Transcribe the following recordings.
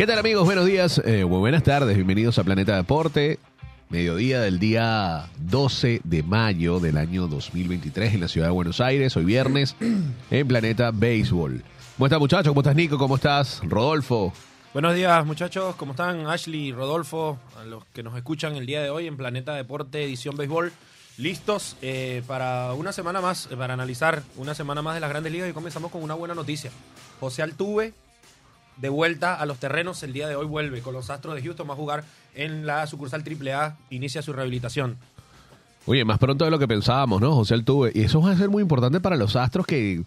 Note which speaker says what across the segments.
Speaker 1: ¿Qué tal amigos? Buenos días, eh, muy buenas tardes, bienvenidos a Planeta Deporte. Mediodía del día 12 de mayo del año 2023 en la ciudad de Buenos Aires, hoy viernes, en Planeta Béisbol. ¿Cómo estás muchachos? ¿Cómo estás Nico? ¿Cómo estás Rodolfo?
Speaker 2: Buenos días muchachos, ¿cómo están? Ashley y Rodolfo, a los que nos escuchan el día de hoy en Planeta Deporte Edición Béisbol, listos eh, para una semana más, eh, para analizar una semana más de las grandes ligas y comenzamos con una buena noticia. José Altuve, de vuelta a los terrenos, el día de hoy vuelve con los Astros de Houston, va a jugar en la sucursal AAA, inicia su rehabilitación.
Speaker 1: Oye, más pronto de lo que pensábamos, ¿no? José Altuve. Y eso va a ser muy importante para los Astros que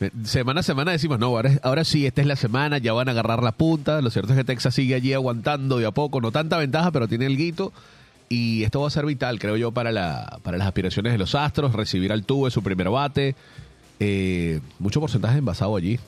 Speaker 1: eh, semana a semana decimos, no, ahora, ahora sí, esta es la semana, ya van a agarrar la punta. Lo cierto es que Texas sigue allí aguantando de a poco, no tanta ventaja, pero tiene el guito. Y esto va a ser vital, creo yo, para, la, para las aspiraciones de los Astros, recibir al Tuve su primer bate. Eh, mucho porcentaje envasado allí.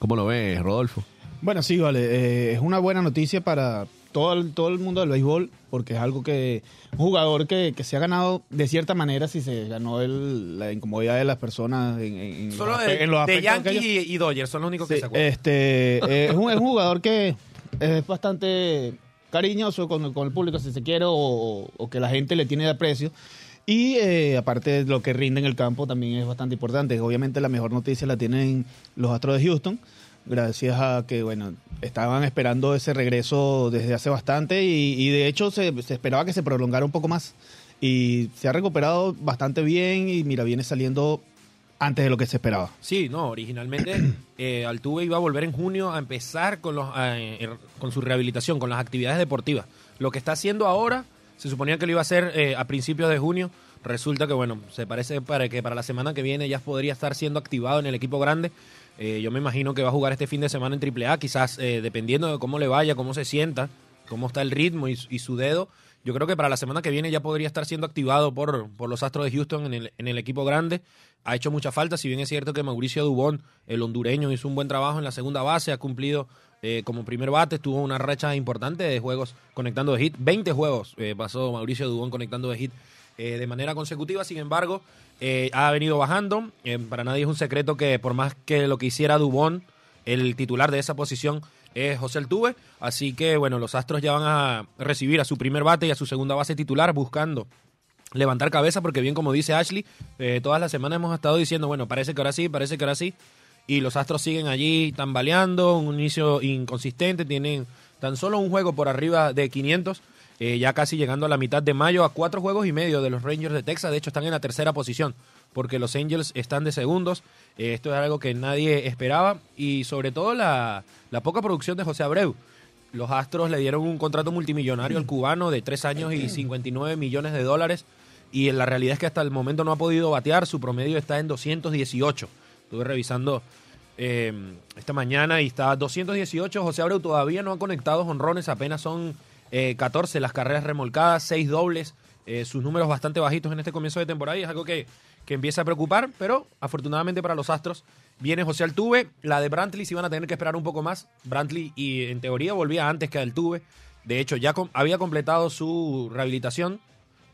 Speaker 1: ¿Cómo lo ves, Rodolfo?
Speaker 3: Bueno, sí, vale. Eh, es una buena noticia para todo el, todo el mundo del béisbol, porque es algo que. Un jugador que, que se ha ganado de cierta manera, si se ganó el, la incomodidad de las personas en, en
Speaker 2: Solo
Speaker 3: los,
Speaker 2: de,
Speaker 3: en los
Speaker 2: de
Speaker 3: aquellos.
Speaker 2: y, y Dodgers son los únicos que se acuerdan.
Speaker 3: este, eh, es, un, es un jugador que es bastante cariñoso con, con el público, si se quiere, o, o que la gente le tiene de aprecio. Y eh, aparte de lo que rinde en el campo, también es bastante importante. Obviamente la mejor noticia la tienen los Astros de Houston, gracias a que, bueno, estaban esperando ese regreso desde hace bastante y, y de hecho se, se esperaba que se prolongara un poco más. Y se ha recuperado bastante bien y mira, viene saliendo antes de lo que se esperaba.
Speaker 2: Sí, no, originalmente eh, Altuve iba a volver en junio a empezar con, los, eh, con su rehabilitación, con las actividades deportivas. Lo que está haciendo ahora, se suponía que lo iba a hacer eh, a principios de junio. Resulta que, bueno, se parece para que para la semana que viene ya podría estar siendo activado en el equipo grande. Eh, yo me imagino que va a jugar este fin de semana en AAA, quizás eh, dependiendo de cómo le vaya, cómo se sienta, cómo está el ritmo y, y su dedo. Yo creo que para la semana que viene ya podría estar siendo activado por, por los Astros de Houston en el, en el equipo grande. Ha hecho mucha falta, si bien es cierto que Mauricio Dubón, el hondureño, hizo un buen trabajo en la segunda base, ha cumplido eh, como primer bate, tuvo una racha importante de juegos conectando de hit. 20 juegos eh, pasó Mauricio Dubón conectando de hit eh, de manera consecutiva, sin embargo, ha venido bajando. Para nadie es un secreto que por más que lo que hiciera Dubón, el titular de esa posición es José Altuve. Así que, bueno, los Astros ya van a recibir a su primer bate y a su segunda base titular buscando levantar cabeza porque bien como dice Ashley, todas las semanas hemos estado diciendo, bueno, parece que ahora sí, parece que ahora sí, y los Astros siguen allí tambaleando, un inicio inconsistente, tienen tan solo un juego por arriba de 500, eh, ya casi llegando a la mitad de mayo, a cuatro juegos y medio de los Rangers de Texas, de hecho están en la tercera posición, porque los Angels están de segundos, Eh, esto es algo que nadie esperaba, y sobre todo la, la poca producción de José Abreu. Los Astros le dieron un contrato multimillonario al cubano de tres años y 59 millones de dólares. Y la realidad es que hasta el momento no ha podido batear. Su promedio está en 218. Estuve revisando eh, esta mañana y está 218. José Abreu todavía no ha conectado honrones. Apenas son eh, 14 las carreras remolcadas, 6 dobles. Eh, sus números bastante bajitos en este comienzo de temporada y es algo que, que empieza a preocupar. Pero afortunadamente para los Astros viene José Altuve. La de Brantley sí van a tener que esperar un poco más. Brantley y en teoría volvía antes que Altuve. De hecho, ya había completado su rehabilitación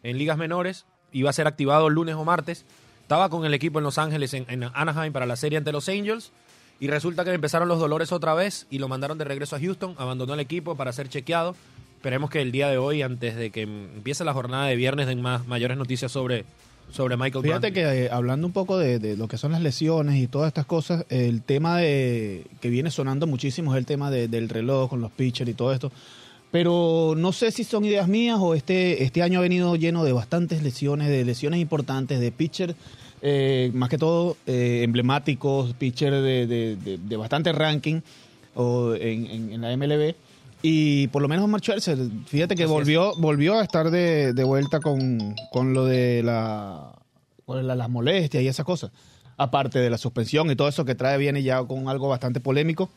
Speaker 2: en ligas menores. Iba a ser activado el lunes o martes. Estaba con el equipo en Los Ángeles, en, en Anaheim, para la serie ante los Angels. Y resulta que le empezaron los dolores otra vez y lo mandaron de regreso a Houston. Abandonó el equipo para ser chequeado. Esperemos que el día de hoy, antes de que empiece la jornada de viernes, den más mayores noticias sobre, sobre Michael
Speaker 3: Fíjate
Speaker 2: Brantley.
Speaker 3: que eh, hablando un poco de, de lo que son las lesiones y todas estas cosas, el tema de que viene sonando muchísimo es el tema de- del reloj con los pitchers y todo esto. Pero no sé si son ideas mías o este, este año ha venido lleno de bastantes lesiones, de lesiones importantes, de pitchers, eh, más que todo eh, emblemáticos, pitchers de, de, de- de bastante ranking o en, en- en la MLB. Y por lo menos Scherzer, fíjate que
Speaker 2: Así es.
Speaker 3: volvió, volvió a estar de, de vuelta con, con lo de la, con la- las molestias y esas cosas. Aparte de la suspensión y todo eso que trae, viene ya con algo bastante polémico.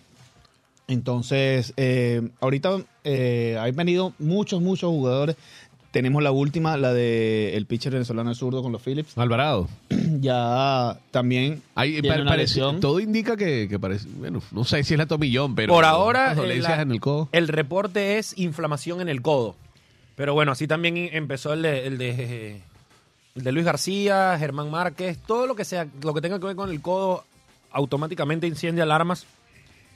Speaker 3: Entonces, eh, ahorita eh, han venido muchos, muchos jugadores. Tenemos la última, la de el pitcher venezolano zurdo con los Phillips.
Speaker 1: Alvarado.
Speaker 3: Ya también tiene una
Speaker 1: parece-
Speaker 3: lesión.
Speaker 1: todo indica que, que parece, bueno, no sé si es la tomillón, pero
Speaker 2: Por ahora,
Speaker 1: las dolencias
Speaker 2: eh, la-
Speaker 1: en el codo.
Speaker 2: El reporte es inflamación en el codo. Pero bueno, así también empezó el de, el de, el de Luis García, Germán Márquez, todo lo que sea, lo que tenga que ver con el codo, automáticamente incendia alarmas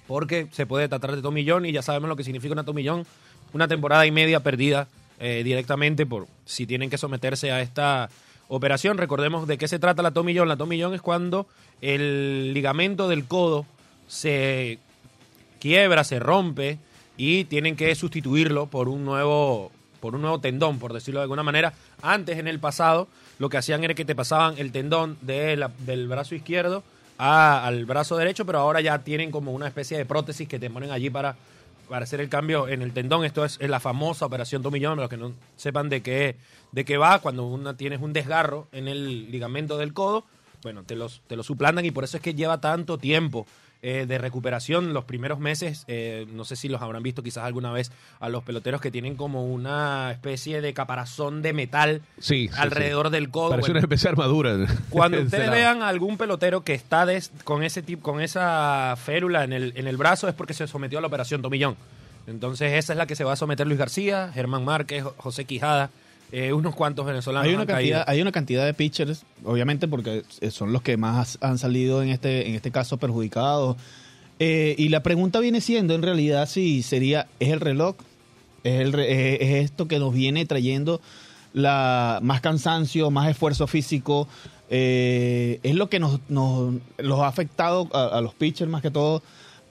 Speaker 2: porque se puede tratar de tomillón y ya sabemos lo que significa una tomillón, una temporada y media perdida eh, directamente por si tienen que someterse a esta operación. Recordemos de qué se trata la tomillón. La tomillón es cuando el ligamento del codo se quiebra, se rompe y tienen que sustituirlo por un nuevo por un nuevo tendón, por decirlo de alguna manera. Antes, en el pasado, lo que hacían era que te pasaban el tendón del brazo izquierdo a- al brazo derecho, pero ahora ya tienen como una especie de prótesis que te ponen allí para, para hacer el cambio en el tendón. Esto es, es la famosa operación tomillón, los que no sepan de qué, de qué va, cuando una, tienes un desgarro en el ligamento del codo, bueno, te los, te lo suplantan y por eso es que lleva tanto tiempo eh, de recuperación. Los primeros meses, eh, no sé si los habrán visto quizás alguna vez a los peloteros que tienen como una especie de caparazón de metal
Speaker 1: Sí, sí,
Speaker 2: alrededor del codo.
Speaker 1: Parece
Speaker 2: Bueno,
Speaker 1: una especie de armadura.
Speaker 2: cuando ustedes vean a algún pelotero que está des- con ese tipo, con esa férula en el, en el brazo es porque se sometió a la operación Tomillón. Entonces esa es la que se va a someter Luis García, Germán Márquez, Jo- José Quijada, eh, unos cuantos venezolanos
Speaker 3: Hay una,
Speaker 2: han caído.
Speaker 3: cantidad, hay una cantidad de pitchers, obviamente porque eh, son los que más han salido en este, en este caso perjudicados. Eh, y la pregunta viene siendo en realidad si sería, ¿es el reloj? ¿Es, el re- es- es esto que nos viene trayendo la más cansancio, más esfuerzo físico? Eh, es lo que nos, nos- los ha afectado a, a los pitchers más que todo.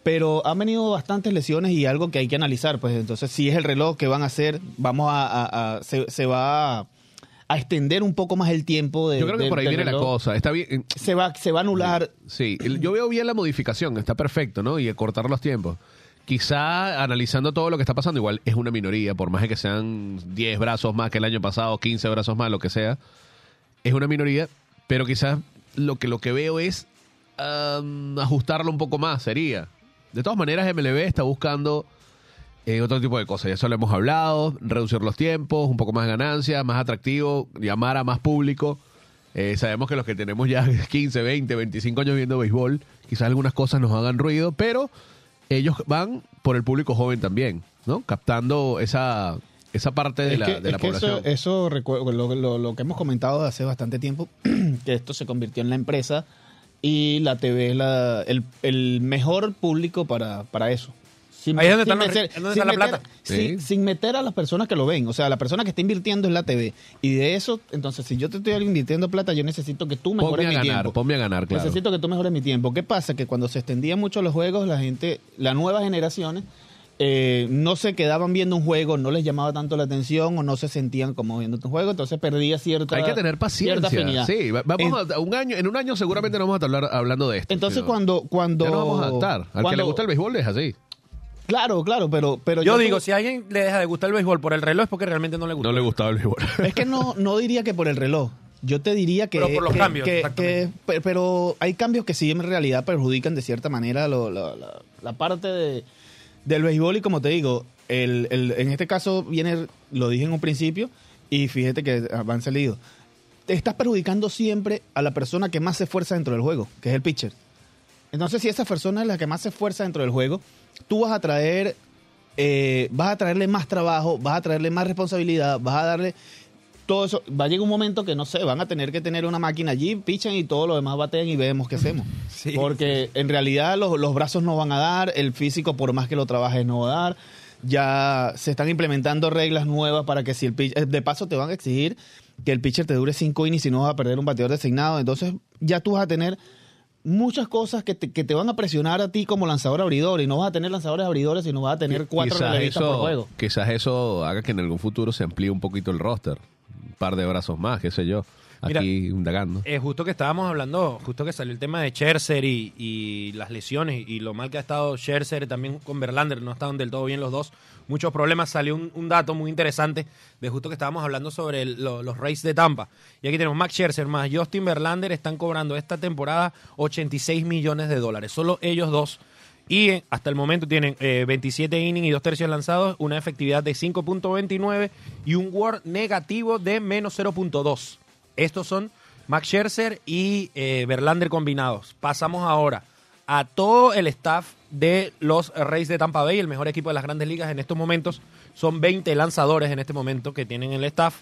Speaker 3: Pero han venido bastantes lesiones y algo que hay que analizar. Pues entonces, si es el reloj que van a hacer, vamos a, a- a- se, se va a, a extender un poco más el tiempo de.
Speaker 1: Yo creo que por ahí viene la cosa. Está bien.
Speaker 3: Se va, se va a anular.
Speaker 1: Sí, yo veo bien la modificación, está perfecto, ¿no? Y cortar los tiempos. Quizá analizando todo lo que está pasando, igual es una minoría, por más de que sean 10 brazos más que el año pasado, 15 brazos más, lo que sea, es una minoría, pero quizás lo que, lo que veo es am, ajustarlo un poco más, sería. De todas maneras, MLB está buscando eh, otro tipo de cosas, ya eso lo hemos hablado, reducir los tiempos, un poco más de ganancia, más atractivo, llamar a más público. Eh, sabemos que los que tenemos ya 15, 20, 25 años viendo béisbol, quizás algunas cosas nos hagan ruido, pero ellos van por el público joven también, ¿no? Captando esa, esa parte de
Speaker 3: Es
Speaker 1: la,
Speaker 3: que,
Speaker 1: de
Speaker 3: es
Speaker 1: la
Speaker 3: que
Speaker 1: población.
Speaker 3: eso, eso recuerdo, lo, lo- lo que hemos comentado hace bastante tiempo, que esto se convirtió en la empresa y la TV es la, el, el mejor público para, para eso. Sin,
Speaker 2: Ahí es donde
Speaker 3: sin
Speaker 2: está la-
Speaker 3: meter-
Speaker 2: es donde está la
Speaker 3: meter-
Speaker 2: plata.
Speaker 3: sin-
Speaker 1: Sí.
Speaker 3: sin meter a las personas que lo ven. O sea, la persona que está invirtiendo es la TV. Y de eso, entonces, si yo te estoy invirtiendo plata, yo necesito que tú mejores
Speaker 1: Ponme a
Speaker 3: mi
Speaker 1: ganar,
Speaker 3: tiempo.
Speaker 1: ponme a ganar, claro.
Speaker 3: Necesito que tú mejores mi tiempo. ¿Qué pasa? Que cuando se extendían mucho los juegos, la gente, las nuevas generaciones, eh, no se quedaban viendo un juego, no les llamaba tanto la atención o no se sentían como viendo un juego, entonces perdía cierta
Speaker 1: Hay que tener paciencia. Sí, vamos a un año, en un año seguramente no vamos a estar hablando de esto.
Speaker 3: Entonces
Speaker 1: sino-
Speaker 3: cuando cuando
Speaker 1: ya vamos a adaptar. Al que le gusta el béisbol es así.
Speaker 3: Claro, claro, pero pero
Speaker 2: Yo digo,
Speaker 3: tú-
Speaker 2: si a alguien le deja de gustar el béisbol por el reloj es porque realmente no le gusta.
Speaker 1: No le gustaba el béisbol.
Speaker 3: Es que no, no diría que por el reloj. Yo te diría que...
Speaker 2: Pero por los
Speaker 3: que-
Speaker 2: cambios,
Speaker 3: que- que- pero hay cambios que sí en realidad perjudican de cierta manera lo- la, la- la parte de, del béisbol y como te digo, el, el- en este caso viene, lo dije en un principio y fíjate que han salido. Te estás perjudicando siempre a la persona que más se esfuerza dentro del juego, que es el pitcher. Entonces, si esa persona es la que más se esfuerza dentro del juego, tú vas a traer, eh, vas a traerle más trabajo, vas a traerle más responsabilidad, vas a darle todo eso. Va a llegar un momento que no sé, van a tener que tener una máquina allí, pichan y todo lo demás batean y vemos qué hacemos.
Speaker 2: Sí,
Speaker 3: Porque en realidad los, los brazos no van a dar, el físico, por más que lo trabajes, no va a dar. Ya se están implementando reglas nuevas para que si el pitcher, de paso te van a exigir que el pitcher te dure cinco innings y no vas a perder un bateador designado. Entonces ya tú vas a tener muchas cosas que te, que te van a presionar a ti como lanzador abridor y no vas a tener lanzadores abridores y no vas a tener cuatro relevistas por juego.
Speaker 1: Quizás eso haga que en algún futuro se amplíe un poquito el roster. Un par de brazos más, qué sé yo.
Speaker 2: Mira,
Speaker 1: Aquí indagando.
Speaker 2: Eh, justo que estábamos hablando, justo que salió el tema de Scherzer y, y las lesiones y lo mal que ha estado Scherzer también con Verlander, no estaban del todo bien los dos, muchos problemas. Salió un, un dato muy interesante de justo que estábamos hablando sobre el- lo- los Rays de Tampa. Y aquí tenemos Max Scherzer más Justin Verlander están cobrando esta temporada 86 millones de dólares, solo ellos dos. Y eh, hasta el momento tienen eh, 27 innings y dos tercios lanzados, una efectividad de 5.29 y un WAR negativo de menos 0.2. Estos son Max Scherzer y eh, Verlander combinados. Pasamos ahora a todo el staff de los Reyes de Tampa Bay, el mejor equipo de las grandes ligas en estos momentos. Son 20 lanzadores en este momento que tienen el staff.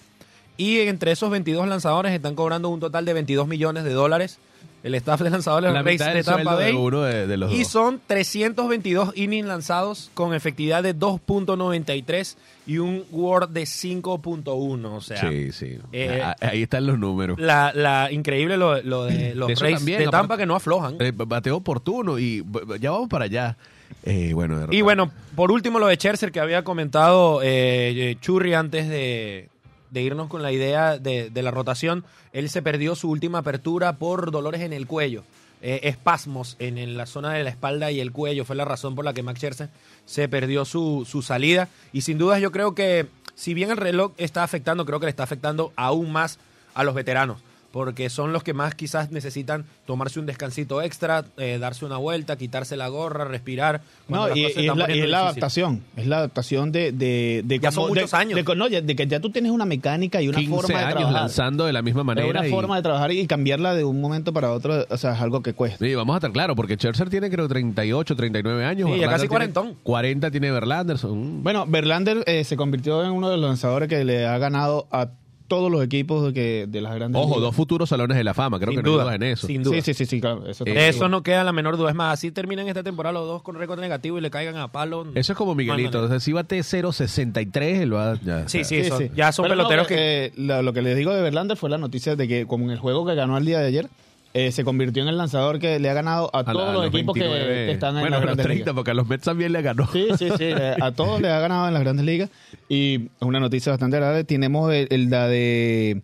Speaker 2: Y entre esos 22 lanzadores están cobrando un total de 22 millones de dólares. El staff de lanzadores de
Speaker 1: La mitad
Speaker 2: de Tampa
Speaker 1: de
Speaker 2: Bay.
Speaker 1: uno de, de los
Speaker 2: Y
Speaker 1: dos.
Speaker 2: son 322 innings lanzados con efectividad de 2.93 y un WAR de 5.1. O sea,
Speaker 1: Sí, sí.
Speaker 2: eh,
Speaker 1: Ah, Ahí están los números.
Speaker 2: la, la increíble lo, lo de los Rays
Speaker 1: también,
Speaker 2: de Tampa que no aflojan.
Speaker 1: Eh, bateo oportuno y ya vamos para allá. Eh, bueno,
Speaker 2: Y bueno, por último lo de Scherzer que había comentado eh, Churri antes de, de irnos con la idea de, la rotación. Él se perdió su última apertura por dolores en el cuello. Eh, espasmos en, la zona de la espalda y el cuello fue la razón por la que Max Scherzer se perdió su, su salida. Y sin duda yo creo que si bien el reloj está afectando, creo que le está afectando aún más a los veteranos. Porque son los que más quizás necesitan tomarse un descansito extra, eh, darse una vuelta, quitarse la gorra, respirar.
Speaker 3: No, y, y es la, y es la adaptación. Es la adaptación de. de, de
Speaker 2: Ya
Speaker 3: cómo-
Speaker 2: son
Speaker 3: de-
Speaker 2: muchos años.
Speaker 3: De, no, ya- de que ya tú tienes una mecánica y una
Speaker 1: 15
Speaker 3: forma de
Speaker 1: años
Speaker 3: trabajar.
Speaker 1: lanzando de la misma
Speaker 3: Es
Speaker 1: manera.
Speaker 3: una
Speaker 1: y-
Speaker 3: forma de trabajar y cambiarla de un momento para otro, o sea, es algo que cuesta.
Speaker 1: Sí, vamos a estar claros, porque Scherzer tiene creo 38, 39 años.
Speaker 2: Sí, ya casi
Speaker 1: tiene
Speaker 2: cuarentón.
Speaker 1: 40 tiene Verlander. Son...
Speaker 3: Bueno, Verlander eh, se convirtió en uno de los lanzadores que le ha ganado a todos los equipos de, que, de las grandes
Speaker 1: Ojo,
Speaker 3: ligas.
Speaker 1: dos futuros salones de la fama. Creo
Speaker 2: Sin
Speaker 1: que no hay
Speaker 2: duda,
Speaker 1: duda en eso.
Speaker 2: sin duda.
Speaker 3: Sí, sí, sí, sí, claro. Eso
Speaker 1: Eh,
Speaker 2: eso no queda la menor duda. Es más, así terminan esta temporada los dos con récord negativo y le caigan a palo.
Speaker 1: Eso es como Miguelito.
Speaker 2: No
Speaker 1: O sea, si bate 0.63, él va. Ya,
Speaker 2: Sí,
Speaker 1: o sea,
Speaker 2: sí, eso. Ya son
Speaker 3: Pero no,
Speaker 2: peloteros
Speaker 3: eh,
Speaker 2: que.
Speaker 3: eh, lo, lo que les digo de Verlander fue la noticia de que, como en el juego que ganó el día de ayer, eh, se convirtió en el lanzador que le ha ganado a,
Speaker 1: a
Speaker 3: todos
Speaker 1: a
Speaker 3: los, equipos que,
Speaker 1: 29.
Speaker 3: que están en
Speaker 1: Bueno,
Speaker 3: las
Speaker 1: a los
Speaker 3: grandes
Speaker 1: 30,
Speaker 3: ligas.
Speaker 1: porque a los Mets también le ganó.
Speaker 3: Sí, sí, sí. eh, A todos les ha ganado en las grandes ligas. Y es una noticia bastante agradable. Tenemos el, el- la de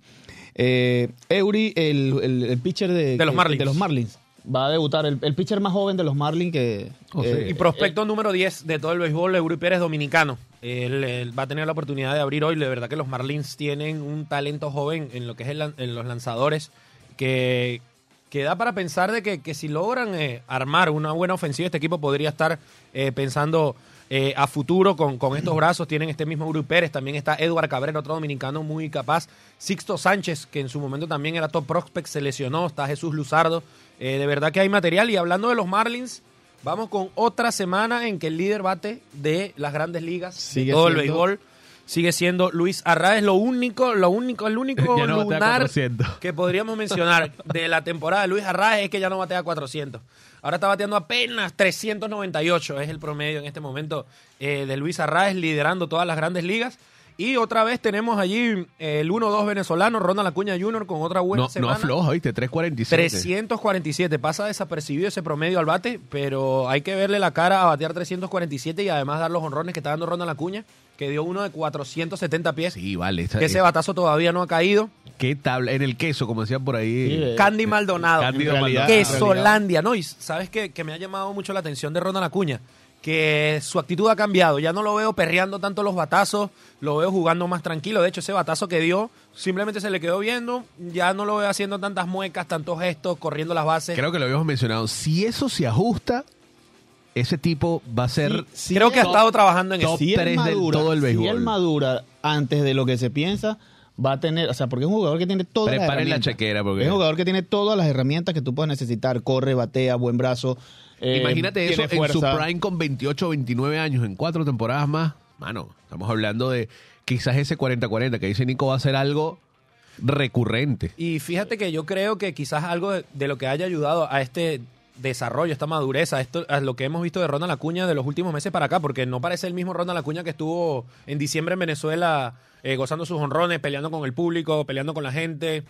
Speaker 3: eh, Eury, el, el, el pitcher de,
Speaker 2: De los
Speaker 3: que-
Speaker 2: Marlins.
Speaker 3: de los Marlins. Va a debutar el, el pitcher más joven de los Marlins que...
Speaker 1: Oh, sí.
Speaker 3: eh,
Speaker 2: Y prospecto número 10 de todo el béisbol, Eury Pérez dominicano. Él, él va a tener la oportunidad de abrir hoy. De verdad que los Marlins tienen un talento joven en lo que es en los lanzadores que, que da para pensar de que, que si logran eh, armar una buena ofensiva, este equipo podría estar eh, pensando eh, a futuro con, con estos brazos. Tienen este mismo Eury Pérez, también está Edward Cabrera, otro dominicano muy capaz. Sixto Sánchez, que en su momento también era top prospect, se lesionó. Está Jesús Luzardo. De verdad que hay material. Y hablando de los Marlins, Vamos con otra semana en que el líder bate de las grandes ligas,
Speaker 3: Sigue
Speaker 2: de todo el
Speaker 3: siendo-
Speaker 2: béisbol, sigue siendo Luis Arraez. Lo único, lo único, el único
Speaker 1: no batea
Speaker 2: lunar
Speaker 1: 400.
Speaker 2: que podríamos mencionar de la temporada de Luis Arraez es que ya no batea 400. Ahora está bateando apenas 398, es el promedio en este momento eh, de Luis Arraez liderando todas las grandes ligas. Y otra vez tenemos allí eh, el 1-2 venezolano, Ronald Acuña Jr. con otra buena
Speaker 1: No, no
Speaker 2: semana.
Speaker 1: afloja, ¿viste? 3.47.
Speaker 2: 347, pasa desapercibido ese promedio al bate, pero hay que verle la cara a batear 347 y además dar los honrones que está dando Ronald Acuña, que dio uno de 470 pies,
Speaker 1: Sí, vale. esa-
Speaker 2: que ese
Speaker 1: es-
Speaker 2: batazo todavía no ha caído.
Speaker 1: ¿Qué tabla? En el queso, como decían por ahí.
Speaker 3: Sí, eh,
Speaker 2: Candy Maldonado,
Speaker 1: Cándido
Speaker 3: en realidad-
Speaker 1: Maldonado.
Speaker 2: Quesolandia, ¿no? Y sabes que, que me ha llamado mucho la atención de Ronald Acuña, que su actitud ha cambiado, ya no lo veo perreando tanto los batazos, lo veo jugando más tranquilo, de hecho ese batazo que dio simplemente se le quedó viendo, ya no lo veo haciendo tantas muecas, tantos gestos, corriendo las bases.
Speaker 1: Creo que lo habíamos mencionado. Si eso se ajusta, ese tipo va a ser.
Speaker 3: Sí,
Speaker 2: Creo que ha estado trabajando en
Speaker 1: top
Speaker 3: si
Speaker 1: tres del
Speaker 3: madura,
Speaker 1: todo el
Speaker 3: Si
Speaker 1: béisbol.
Speaker 3: él madura antes de lo que se piensa, va a tener, o sea, porque es un jugador que tiene todas las
Speaker 1: Preparen la
Speaker 3: herramientas.
Speaker 1: chequera, porque-
Speaker 3: Es un jugador que tiene todas las herramientas que tú puedes necesitar, corre, batea, buen brazo. Eh,
Speaker 1: Imagínate eso en su prime con 28 o 29 años, en cuatro temporadas más. Mano, estamos hablando de quizás ese 40-40 que dice Nico va a ser algo recurrente.
Speaker 2: Y fíjate que yo creo que quizás algo de, de lo que haya ayudado a este desarrollo, esta madurez, a, esto, a lo que hemos visto de Ronald Acuña de los últimos meses para acá, porque no parece el mismo Ronald Acuña que estuvo en diciembre en Venezuela eh, gozando sus honrones, peleando con el público, peleando con la gente,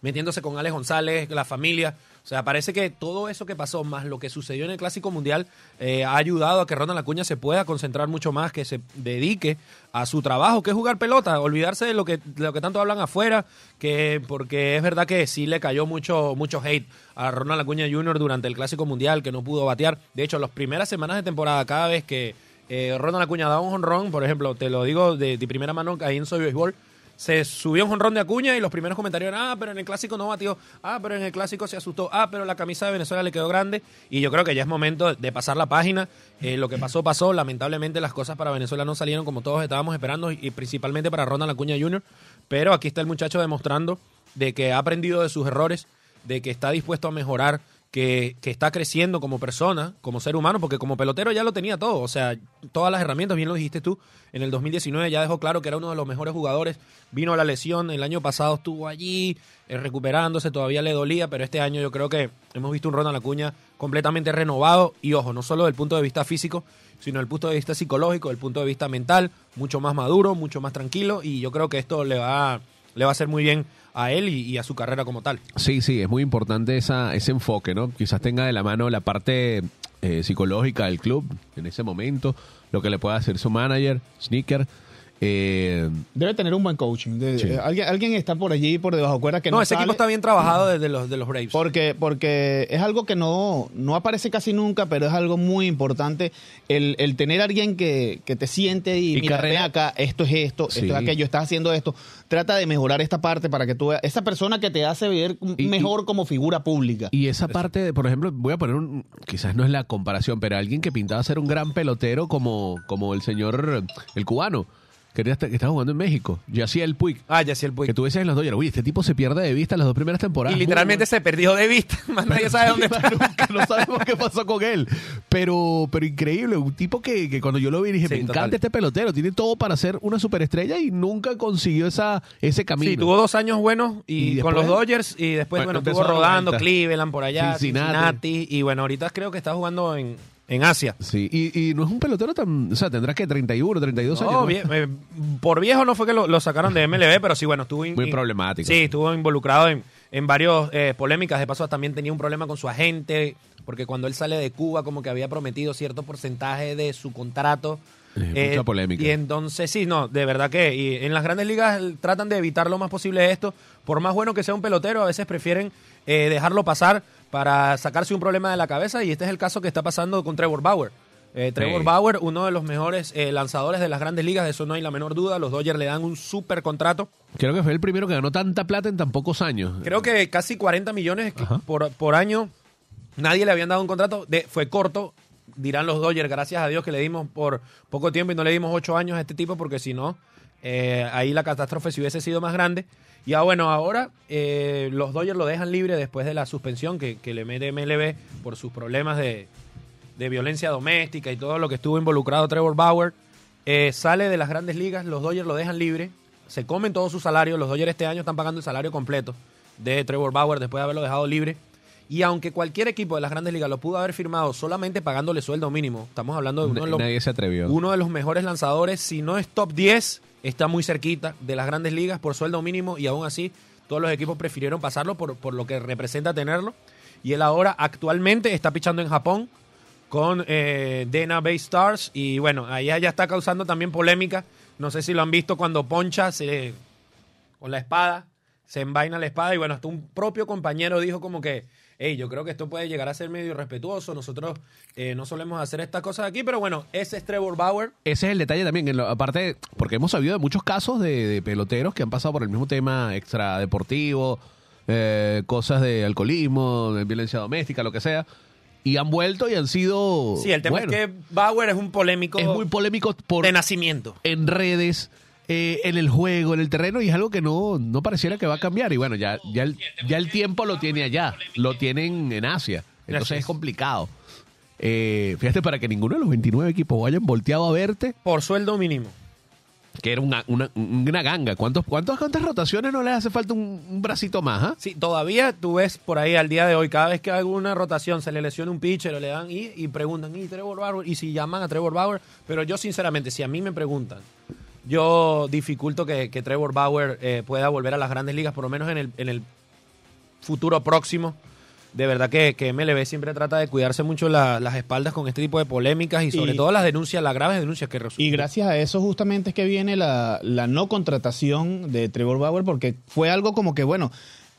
Speaker 2: metiéndose con Alex González, la familia. O sea, parece que todo eso que pasó, más lo que sucedió en el Clásico Mundial, eh, ha ayudado a que Ronald Acuña se pueda concentrar mucho más, que se dedique a su trabajo, que es jugar pelota, olvidarse de lo que, de lo que tanto hablan afuera, que porque es verdad que sí le cayó mucho, mucho hate a Ronald Acuña Jr. durante el Clásico Mundial, que no pudo batear. De hecho, las primeras semanas de temporada, cada vez que eh, Ronald Acuña daba un honrón, por ejemplo, te lo digo de, primera mano ahí en Soy Béisbol, se subió un jonrón de Acuña y los primeros comentarios eran, ah, pero en el clásico no batió, ah, pero en el clásico se asustó, ah, pero la camisa de Venezuela le quedó grande. Y yo creo que ya es momento de pasar la página. Eh, lo que pasó, pasó. Lamentablemente las cosas para Venezuela no salieron como todos estábamos esperando y principalmente para Ronald Acuña Jr. Pero aquí está el muchacho demostrando de que ha aprendido de sus errores, de que está dispuesto a mejorar, que, que, está creciendo como persona, como ser humano, porque como pelotero ya lo tenía todo, o sea, todas las herramientas, bien lo dijiste tú, en el 2019 ya dejó claro que era uno de los mejores jugadores, vino la lesión, el año pasado estuvo allí eh, recuperándose, todavía le dolía, pero este año yo creo que hemos visto un Ronald Acuña completamente renovado. Y ojo, no solo desde el punto de vista físico, sino desde el punto de vista psicológico, desde el punto de vista mental, mucho más maduro, mucho más tranquilo. Y yo creo que esto le va, le va a hacer muy bien a él y, a su carrera como tal.
Speaker 1: Sí, sí, es muy importante esa, ese enfoque, ¿no? Quizás tenga de la mano la parte eh, psicológica del club en ese momento, lo que le pueda hacer su manager, Sneaker. Eh,
Speaker 3: Debe tener un buen coaching. De,
Speaker 1: Sí.
Speaker 3: eh, alguien, alguien está por allí, por debajo cuerda que no,
Speaker 2: No, ese
Speaker 3: sale,
Speaker 2: equipo está bien trabajado desde los, de los Braves.
Speaker 3: Porque, porque es algo que no, no aparece casi nunca, pero es algo muy importante el, el tener a alguien que, que te siente y,
Speaker 1: Y
Speaker 3: mira, ven acá, esto es esto,
Speaker 1: Sí.
Speaker 3: esto es aquello, estás haciendo esto. Trata de mejorar esta parte para que tú veas, esa persona que te hace ver
Speaker 1: Y-
Speaker 3: mejor como figura pública.
Speaker 1: y esa parte, de, por ejemplo, voy a poner un, quizás no es la comparación, pero alguien que pintaba ser un gran pelotero como, como el señor, el cubano, que, estaba jugando en México, Yaciel Puig.
Speaker 2: Ah, ya sí el Puig.
Speaker 1: Que tú ves en los Dodgers, uy, este tipo se pierde de vista las dos primeras temporadas.
Speaker 2: Y literalmente se perdió de vista. Más nadie sabe dónde está.
Speaker 1: Nunca no sabemos qué pasó con él. Pero, pero increíble, un tipo que, que cuando yo lo vi dije,
Speaker 2: Sí,
Speaker 1: me
Speaker 2: total.
Speaker 1: encanta este pelotero, tiene todo para ser una superestrella y nunca consiguió esa, ese camino.
Speaker 2: Sí, tuvo dos años buenos y,
Speaker 1: ¿Y
Speaker 2: con
Speaker 1: después?
Speaker 2: los Dodgers y después,
Speaker 1: Bueno,
Speaker 2: bueno,
Speaker 1: empezó
Speaker 2: estuvo
Speaker 1: a
Speaker 2: rodando. Cleveland por allá,
Speaker 1: Cincinnati.
Speaker 2: Cincinnati. y bueno, ahorita creo que está jugando en, en Asia.
Speaker 1: Sí, y, y no es un pelotero tan, o sea, tendrá que 31, 32 años.
Speaker 2: No,
Speaker 1: ¿no?
Speaker 2: bien, eh, por viejo no fue que lo, lo sacaron de MLB, pero sí, bueno, estuvo... in-
Speaker 1: Muy problemático.
Speaker 2: Sí, estuvo involucrado en, en varios eh, polémicas. De paso, también tenía un problema con su agente, porque cuando él sale de Cuba, como que había prometido cierto porcentaje de su contrato.
Speaker 1: Eh, mucha polémica.
Speaker 2: Y entonces, sí, no, de verdad que y en las grandes ligas eh, tratan de evitar lo más posible esto. Por más bueno que sea un pelotero, a veces prefieren eh, dejarlo pasar para sacarse un problema de la cabeza. Y este es el caso que está pasando con Trevor Bauer. Eh, Trevor
Speaker 1: Sí.
Speaker 2: Bauer, uno de los mejores eh, lanzadores de las grandes ligas, de eso no hay la menor duda. Los Dodgers le dan un súper contrato.
Speaker 1: Creo que fue el primero que ganó tanta plata en tan pocos años.
Speaker 2: Creo que casi 40 millones por, por año. Nadie le habían dado un contrato. De, fue corto, dirán los Dodgers. Gracias a Dios que le dimos por poco tiempo y no le dimos ocho años a este tipo, porque si no, eh, ahí la catástrofe si hubiese sido más grande. Y ah, bueno, ahora eh, los Dodgers lo dejan libre después de la suspensión que, que le mete MLB por sus problemas de, de violencia doméstica y todo lo que estuvo involucrado Trevor Bauer. Eh, sale de las grandes ligas, los Dodgers lo dejan libre, se comen todo su salario. Los Dodgers este año están pagando el salario completo de Trevor Bauer después de haberlo dejado libre. Y aunque cualquier equipo de las grandes ligas lo pudo haber firmado solamente pagándole sueldo mínimo, estamos hablando de uno de los,
Speaker 1: Nadie se atrevió.
Speaker 2: uno de los mejores lanzadores, si no es top 10, está muy cerquita de las grandes ligas por sueldo mínimo y aún así todos los equipos prefirieron pasarlo por, por lo que representa tenerlo. Y él ahora actualmente está pichando en Japón con eh, Dena Bay Stars y bueno, ahí ya está causando también polémica. No sé si lo han visto cuando poncha se, con la espada, se envaina la espada y bueno, hasta un propio compañero dijo como que, hey, yo creo que esto puede llegar a ser medio irrespetuoso, nosotros eh, no solemos hacer estas cosas aquí, pero bueno, ese es Trevor Bauer.
Speaker 1: Ese es el detalle también, en lo- aparte, porque hemos sabido de muchos casos de, de peloteros que han pasado por el mismo tema extradeportivo, eh, cosas de alcoholismo, de violencia doméstica, lo que sea, y han vuelto y han sido...
Speaker 2: Sí, el tema
Speaker 1: bueno,
Speaker 2: es que Bauer es un polémico
Speaker 1: es muy polémico por,
Speaker 2: de nacimiento.
Speaker 1: en redes, eh, en el juego, en el terreno, y es algo que no, no pareciera que va a cambiar. Y bueno, ya, ya, el, ya el tiempo lo tiene allá, lo tienen en Asia, entonces es complicado. Eh, fíjate, para que ninguno de los 29 equipos vayan volteado a verte,
Speaker 2: Por sueldo mínimo.
Speaker 1: que era una, una, una ganga. ¿Cuántos, cuántos, ¿Cuántas rotaciones no les hace falta un, un bracito más? ah?
Speaker 2: Sí, todavía tú ves por ahí al día de hoy, cada vez que alguna rotación se le lesiona un pitcher le dan y, y preguntan, ¿y Trevor Bauer? Y si llaman a Trevor Bauer, pero yo sinceramente, si a mí me preguntan, yo dificulto que, que Trevor Bauer eh, pueda volver a las grandes ligas, por lo menos en el, en el futuro próximo. De verdad que, que MLB siempre trata de cuidarse mucho la- las espaldas con este tipo de polémicas y sobre
Speaker 3: Y-
Speaker 2: todo las denuncias, las graves denuncias que resultan.
Speaker 3: Y gracias a eso justamente es que viene la, la no contratación de Trevor Bauer, porque fue algo como que, bueno,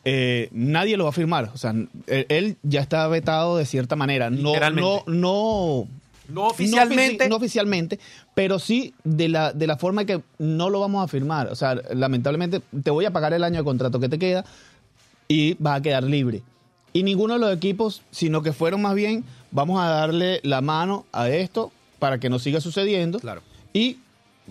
Speaker 3: eh, nadie lo va a firmar. O sea, él, él ya está vetado de cierta manera. No, no, no
Speaker 2: No oficialmente.
Speaker 3: ofici- no oficialmente, pero sí de la, de la forma que no lo vamos a firmar. O sea, lamentablemente te voy a pagar el año de contrato que te queda y vas a quedar libre. Y ninguno de los equipos, sino que fueron más bien, vamos a darle la mano a esto para que no siga sucediendo.
Speaker 2: Claro.
Speaker 3: Y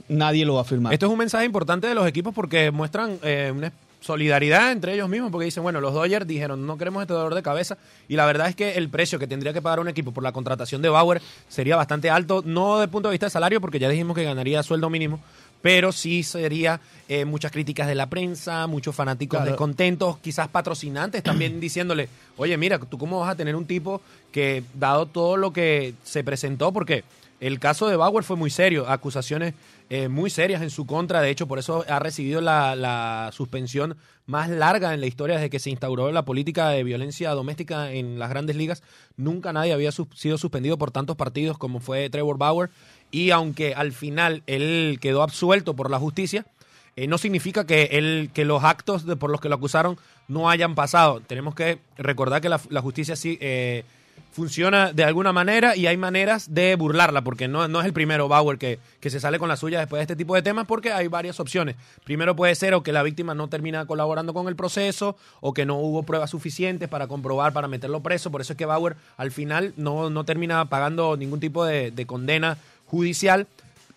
Speaker 3: nadie lo va a firmar.
Speaker 2: Esto es un mensaje importante de los equipos porque muestran eh, una solidaridad entre ellos mismos porque dicen, bueno, los Dodgers dijeron, no queremos este dolor de cabeza y la verdad es que el precio que tendría que pagar un equipo por la contratación de Bauer sería bastante alto, no desde el punto de vista de salario porque ya dijimos que ganaría sueldo mínimo, pero sí sería eh, muchas críticas de la prensa, muchos fanáticos
Speaker 3: Claro.
Speaker 2: descontentos, quizás patrocinantes también diciéndole, oye, mira, tú cómo vas a tener un tipo que, dado todo lo que se presentó, porque el caso de Bauer fue muy serio, acusaciones eh, muy serias en su contra, de hecho, por eso ha recibido la, suspensión más larga en la historia desde que se instauró la política de violencia doméstica en las grandes ligas. Nunca nadie había sido suspendido por tantos partidos como fue Trevor Bauer, y aunque al final él quedó absuelto por la justicia, eh, no significa que, él, que los actos de- por los que lo acusaron no hayan pasado. Tenemos que recordar que la, la justicia sí eh, funciona de alguna manera y hay maneras de burlarla, porque no, no es el primero Bauer que, que se sale con la suya después de este tipo de temas, porque hay varias opciones. Primero puede ser o que la víctima no termina colaborando con el proceso, o que no hubo pruebas suficientes para comprobar, para meterlo preso. Por eso es que Bauer al final no, no termina pagando ningún tipo de, de condena judicial.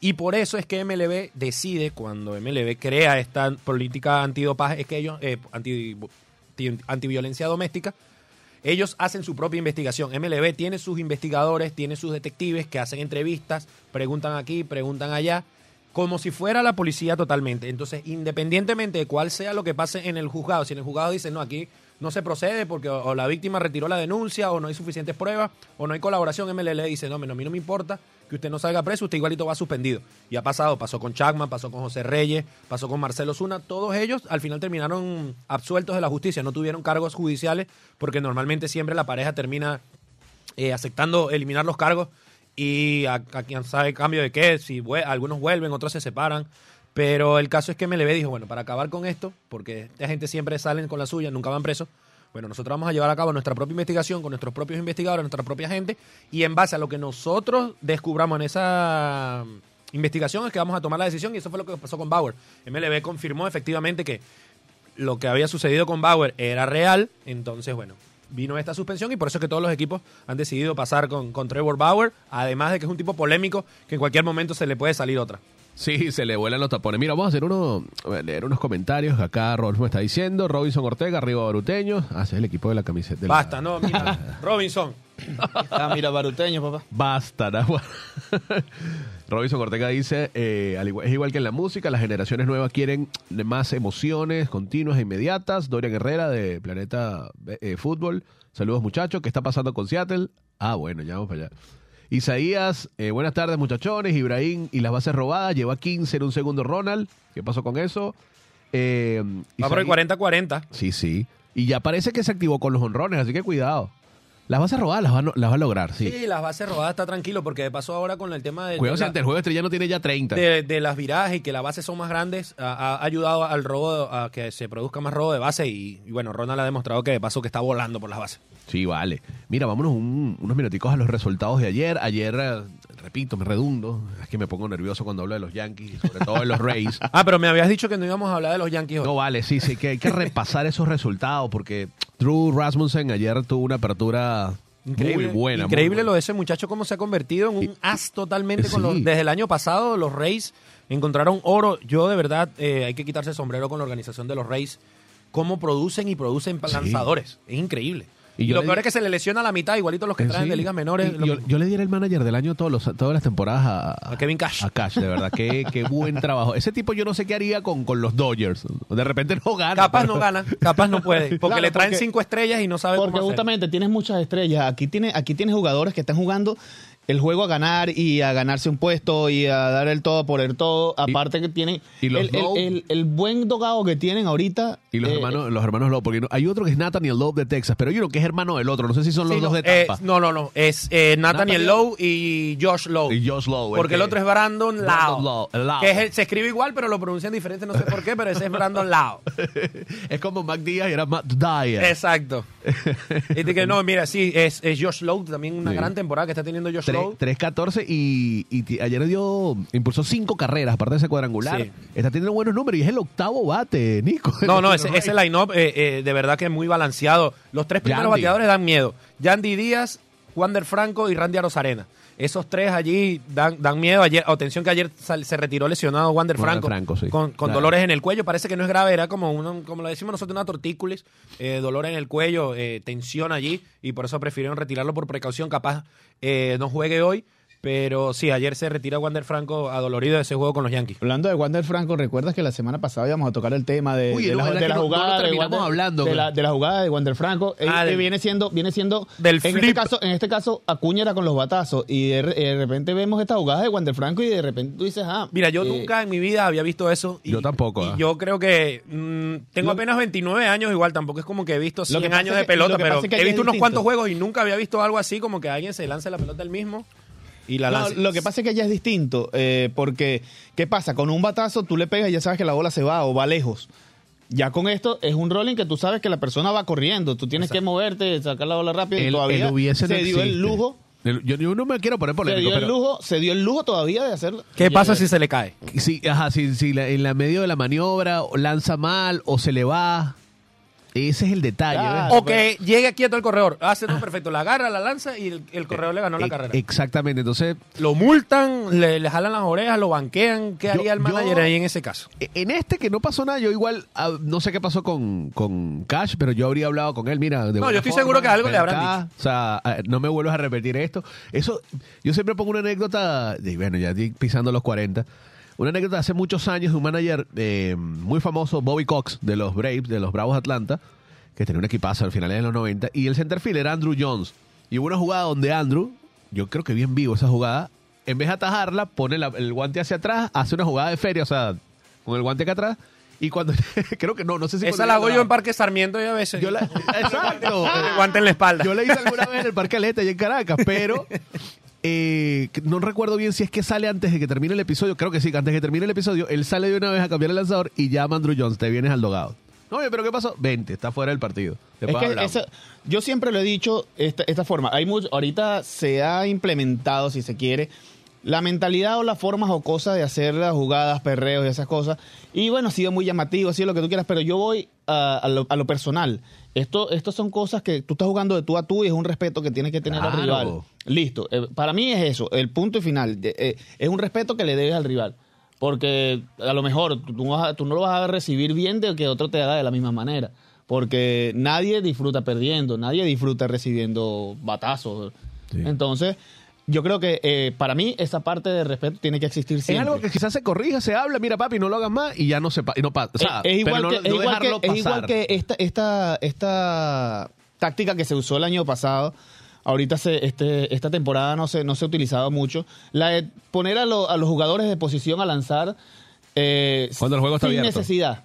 Speaker 2: Y por eso es que MLB decide, cuando MLB crea esta política antidopaje, es que ellos, eh, anti- antiviolencia doméstica, ellos hacen su propia investigación. MLB tiene sus investigadores, tiene sus detectives que hacen entrevistas, preguntan aquí, preguntan allá, como si fuera la policía totalmente. Entonces, independientemente de cuál sea lo que pase en el juzgado, si en el juzgado dice, no, aquí no se procede porque o, la víctima retiró la denuncia o no hay suficientes pruebas o no hay colaboración, MLB dice, no, a mí no me importa que usted no salga preso, usted igualito va suspendido. Y ha pasado, pasó con Chapman, pasó con José Reyes, pasó con Marcelo Zuna, todos ellos al final terminaron absueltos de la justicia, no tuvieron cargos judiciales porque normalmente siempre la pareja termina eh, aceptando eliminar los cargos y a, quien sabe cambio de qué, si algunos vuelven, otros se separan. Pero el caso es que MLB dijo, bueno, para acabar con esto, porque esta gente siempre salen con la suya, nunca van presos, bueno, nosotros vamos a llevar a cabo nuestra propia investigación con nuestros propios investigadores, nuestra propia gente, y en base a lo que nosotros descubramos en esa investigación es que vamos a tomar la decisión, y eso fue lo que pasó con Bauer. MLB confirmó efectivamente que lo que había sucedido con Bauer era real, entonces, bueno, vino esta suspensión y por eso es que todos los equipos han decidido pasar con, con Trevor Bauer, además de que es un tipo polémico que en cualquier momento se le puede salir otra.
Speaker 1: Sí, se le vuelan los tapones. Mira, vamos a hacer uno, a leer unos comentarios. Acá Rolf me está diciendo, Robinson Ortega, arriba Baruteño. Ah, ese es el equipo de la camiseta. de la-
Speaker 2: Basta, no, mira, Robinson.
Speaker 3: Ah, mira, baruteño, papá.
Speaker 1: Basta, Nahua. Robinson Ortega dice, eh, al igual- es igual que en la música, las generaciones nuevas quieren más emociones continuas e inmediatas. Dorian Herrera de Planeta eh, Fútbol. Saludos muchachos, ¿qué está pasando con Seattle? Ah, bueno, ya vamos para allá. Isaías, eh, buenas tardes muchachones. Ibrahim y las bases robadas. Lleva 15 en un segundo Ronald. ¿Qué pasó con eso? Eh,
Speaker 2: Va por el
Speaker 1: Isaí-
Speaker 2: 40-40.
Speaker 1: Sí, sí. Y ya parece que se activó con los honrones, así que cuidado. Las bases robadas las va, las va a lograr, sí.
Speaker 2: Sí. las bases robadas está tranquilo porque de paso ahora con el tema de,
Speaker 1: Cuidado,
Speaker 2: de, la-
Speaker 1: el juego estrella no tiene ya 30.
Speaker 2: de- de las viradas y que las bases son más grandes ha, ha ayudado al robo, a que se produzca más robo de base y, y bueno, Ronald ha demostrado que de paso que está volando por las bases.
Speaker 1: Sí, vale. Mira, vámonos un- unos minuticos a los resultados de ayer. Ayer, eh, repito, me redundo. Es que me pongo nervioso cuando hablo de los Yankees, sobre todo de los Rays.
Speaker 2: Ah, pero me habías dicho que no íbamos a hablar de los Yankees hoy.
Speaker 1: No, vale, sí, sí, que hay que repasar esos resultados porque Drew Rasmussen ayer tuvo una apertura
Speaker 2: Increíble,
Speaker 1: muy buena. muy
Speaker 2: increíble
Speaker 1: buena.
Speaker 2: lo de ese muchacho, cómo se ha convertido en un as totalmente. Con los, desde el año pasado, los Rays encontraron oro. Yo, de verdad, eh, hay que quitarse el sombrero con la organización de los Rays. Cómo producen y producen
Speaker 1: Sí.
Speaker 2: lanzadores. Es increíble.
Speaker 1: Y yo
Speaker 2: lo peor
Speaker 1: di-
Speaker 2: es que se le lesiona a la mitad, igualito los que traen
Speaker 1: Sí.
Speaker 2: de ligas menores.
Speaker 1: Y yo, le diera el manager del año todos los, todas las temporadas a,
Speaker 2: A Kevin Cash.
Speaker 1: A Cash, de verdad. Qué, qué buen trabajo. Ese tipo yo no sé qué haría con, con los Dodgers. De repente no gana.
Speaker 2: Capaz
Speaker 1: pero-
Speaker 2: no gana, capaz no puede. Porque
Speaker 3: Claro,
Speaker 2: le traen
Speaker 3: porque-
Speaker 2: cinco estrellas y no sabe
Speaker 3: Porque
Speaker 2: cómo hacer.
Speaker 3: justamente tienes muchas estrellas. Aquí tiene, aquí tienes jugadores que están jugando el juego a ganar y a ganarse un puesto y a dar el todo por el todo. Aparte que tienen
Speaker 1: y los
Speaker 3: el, el-
Speaker 1: Lowe.
Speaker 3: el- el buen dogado que tienen ahorita.
Speaker 1: Y los
Speaker 3: eh,
Speaker 1: hermanos, los hermanos Lowe, porque hay otro que es Nathaniel Lowe de Texas, pero hay uno que es hermano del otro. No sé si son los
Speaker 2: Sí,
Speaker 1: dos
Speaker 2: no,
Speaker 1: de
Speaker 2: eh,
Speaker 1: Tampa.
Speaker 2: no, no, no. Es eh, Nathaniel
Speaker 1: Nathaniel-
Speaker 2: Lowe y Josh Lowe.
Speaker 1: Y Josh Lowe.
Speaker 2: Porque el otro es Brandon Lau. Que es el- se escribe igual, pero lo pronuncian diferente, no sé por qué, pero ese es Brandon Lau.
Speaker 1: es como Mac Díaz y era Matt Dyer.
Speaker 2: Exacto. Este que no, mira, sí, es, es Josh Lowe, también una
Speaker 1: Sí.
Speaker 2: gran temporada que está teniendo Josh Lowe.
Speaker 1: 3-14 y, y ayer dio, impulsó cinco carreras, aparte de ese cuadrangular.
Speaker 2: Sí.
Speaker 1: Está teniendo buenos números y es el octavo bate, Nico.
Speaker 2: No, no, ese, ese line-up eh, eh, de verdad que es muy balanceado. Los tres primeros
Speaker 1: Yandy.
Speaker 2: bateadores dan miedo. Yandy Díaz, Wander Franco y Randy Arozarena. Esos tres allí dan, dan miedo. Ayer, atención que ayer sal- se retiró lesionado Wander Franco,
Speaker 1: Franco, sí.
Speaker 2: con, con
Speaker 1: Claro.
Speaker 2: dolores en el cuello. Parece que no es grave, era como, uno, como lo decimos nosotros, una tortícolis, eh, dolor en el cuello, eh, tensión allí, y por eso prefirieron retirarlo por precaución. Capaz eh, no juegue hoy, pero sí, ayer se retira Wander Franco adolorido de ese juego con los Yankees.
Speaker 3: Hablando de Wander Franco, ¿recuerdas que la semana pasada íbamos a tocar el tema de,
Speaker 1: Uy,
Speaker 3: de
Speaker 1: no,
Speaker 3: la,
Speaker 1: ¿verdad
Speaker 3: de
Speaker 1: que
Speaker 3: la
Speaker 1: no- no lo
Speaker 3: jugada de
Speaker 1: terminamos
Speaker 3: Wander,
Speaker 1: hablando,
Speaker 3: de la, de la jugada de Wander Franco? Eh,
Speaker 2: Ah,
Speaker 3: que
Speaker 2: del-
Speaker 3: viene siendo, viene siendo
Speaker 2: del
Speaker 3: en este
Speaker 2: flip.
Speaker 3: caso, en este caso Acuña era con los batazos y de, re- de repente vemos esta jugada de Wander Franco y de repente tú dices, ah,
Speaker 2: Mira, yo
Speaker 3: eh,
Speaker 2: nunca en mi vida había visto eso. Y,
Speaker 1: Yo tampoco,
Speaker 2: Y
Speaker 1: ah.
Speaker 2: yo creo que mm, tengo
Speaker 3: Lo-
Speaker 2: apenas 29 años, igual tampoco es como que he visto
Speaker 3: Lo
Speaker 2: 100
Speaker 3: que pasa
Speaker 2: años de pelota, pero
Speaker 3: pasa es que
Speaker 2: he visto unos cuantos juegos y nunca había visto algo así como que alguien se lance la pelota el mismo y la
Speaker 3: No, lo que pasa es que ya es distinto, eh, porque ¿qué pasa? Con un batazo tú le pegas y ya sabes que la bola se va o va lejos. Ya con esto es un rolling que tú sabes que la persona va corriendo, tú tienes que moverte, sacar la bola rápido y todavía
Speaker 1: el hubiese
Speaker 3: se
Speaker 1: no
Speaker 3: dio el lujo,
Speaker 1: El- yo, yo no me quiero poner
Speaker 3: se
Speaker 1: polémico,
Speaker 3: dio el
Speaker 1: pero
Speaker 3: lujo, se dio el lujo todavía de hacerlo.
Speaker 2: ¿Qué pasa si se le cae?
Speaker 1: si, ajá, si, si la- en la medio de la maniobra o lanza mal o se le va, ese es el detalle.
Speaker 2: O que llegue quieto el corredor, hace todo perfecto, la agarra, la lanza y el, el corredor le ganó la
Speaker 1: E-
Speaker 2: carrera.
Speaker 1: Exactamente, entonces
Speaker 2: Lo multan, le, le jalan las orejas, lo banquean. ¿Qué
Speaker 1: Yo-
Speaker 2: haría el manager
Speaker 1: yo-
Speaker 2: ahí en ese caso?
Speaker 1: E- En este que no pasó nada, yo igual, ah, no sé qué pasó con, con Cash, pero yo habría hablado con él, mira, de
Speaker 2: No, yo estoy seguro que algo le habrán
Speaker 1: acá, O sea, ah, no me vuelvas a repetir esto. Eso, yo siempre pongo una anécdota, de, bueno, ya estoy pisando los 40, una anécdota de hace muchos años de un manager eh, muy famoso, Bobby Cox, de los Braves, de los Bravos Atlanta, que tenía un equipazo al final de los 90, y el centerfield era Andrew Jones. Y hubo una jugada donde Andrew, yo creo que bien vivo esa jugada, en vez de atajarla, pone la- el guante hacia atrás, hace una jugada de feria, o sea, con el guante acá atrás, y cuando, creo que no, no sé si...
Speaker 2: Esa la hago yo en Parque Sarmiento y a veces.
Speaker 1: yo la, exacto.
Speaker 2: Guante en la espalda.
Speaker 1: Yo la hice alguna vez en el Parque Aleta y en Caracas, pero eh, no recuerdo bien si es que sale antes de que termine el episodio. Creo que sí, que antes de que termine el episodio, él sale de una vez a cambiar el lanzador y llama a Andrew Jones, te vienes al dogado. No, pero ¿qué pasó? Vente, está fuera del partido.
Speaker 3: Es
Speaker 1: Después
Speaker 3: que
Speaker 1: hablamos.
Speaker 3: esa- yo siempre lo he dicho esta, esta forma. Hay mucho, ahorita se ha implementado, si se quiere, la mentalidad o las formas o cosas de hacer las jugadas, perreos y esas cosas. Y bueno, ha sido muy llamativo, ha sido lo que tú quieras, pero yo voy a, a lo, a lo personal. Esto, esto son cosas que tú estás jugando de tú a tú y es un respeto que tienes que tener al
Speaker 1: Claro.
Speaker 3: rival. Listo. Eh, para mí es eso, el punto y final. Eh, es un respeto que le debes al rival. Porque a lo mejor tú, vas tú no lo vas a recibir bien de que otro te haga de la misma manera. Porque nadie disfruta perdiendo, nadie disfruta recibiendo batazos.
Speaker 1: Sí.
Speaker 3: Entonces, yo creo que eh, para mí esa parte de respeto tiene que existir
Speaker 1: es
Speaker 3: siempre.
Speaker 1: algo que quizás se corrija, se habla, mira papi, no lo hagas más y ya no se pa- y no pasa. O sea,
Speaker 3: es, es igual
Speaker 1: pero no,
Speaker 3: que,
Speaker 1: no
Speaker 3: es igual
Speaker 1: dejarlo
Speaker 3: que- es igual
Speaker 1: pasar.
Speaker 3: que esta, esta, esta táctica que se usó el año pasado. Ahorita se, este, esta temporada no se, no se ha utilizado mucho. La de poner a, lo- a los jugadores de posición a lanzar eh,
Speaker 1: Cuando el juego está
Speaker 3: sin
Speaker 1: abierto.
Speaker 3: necesidad.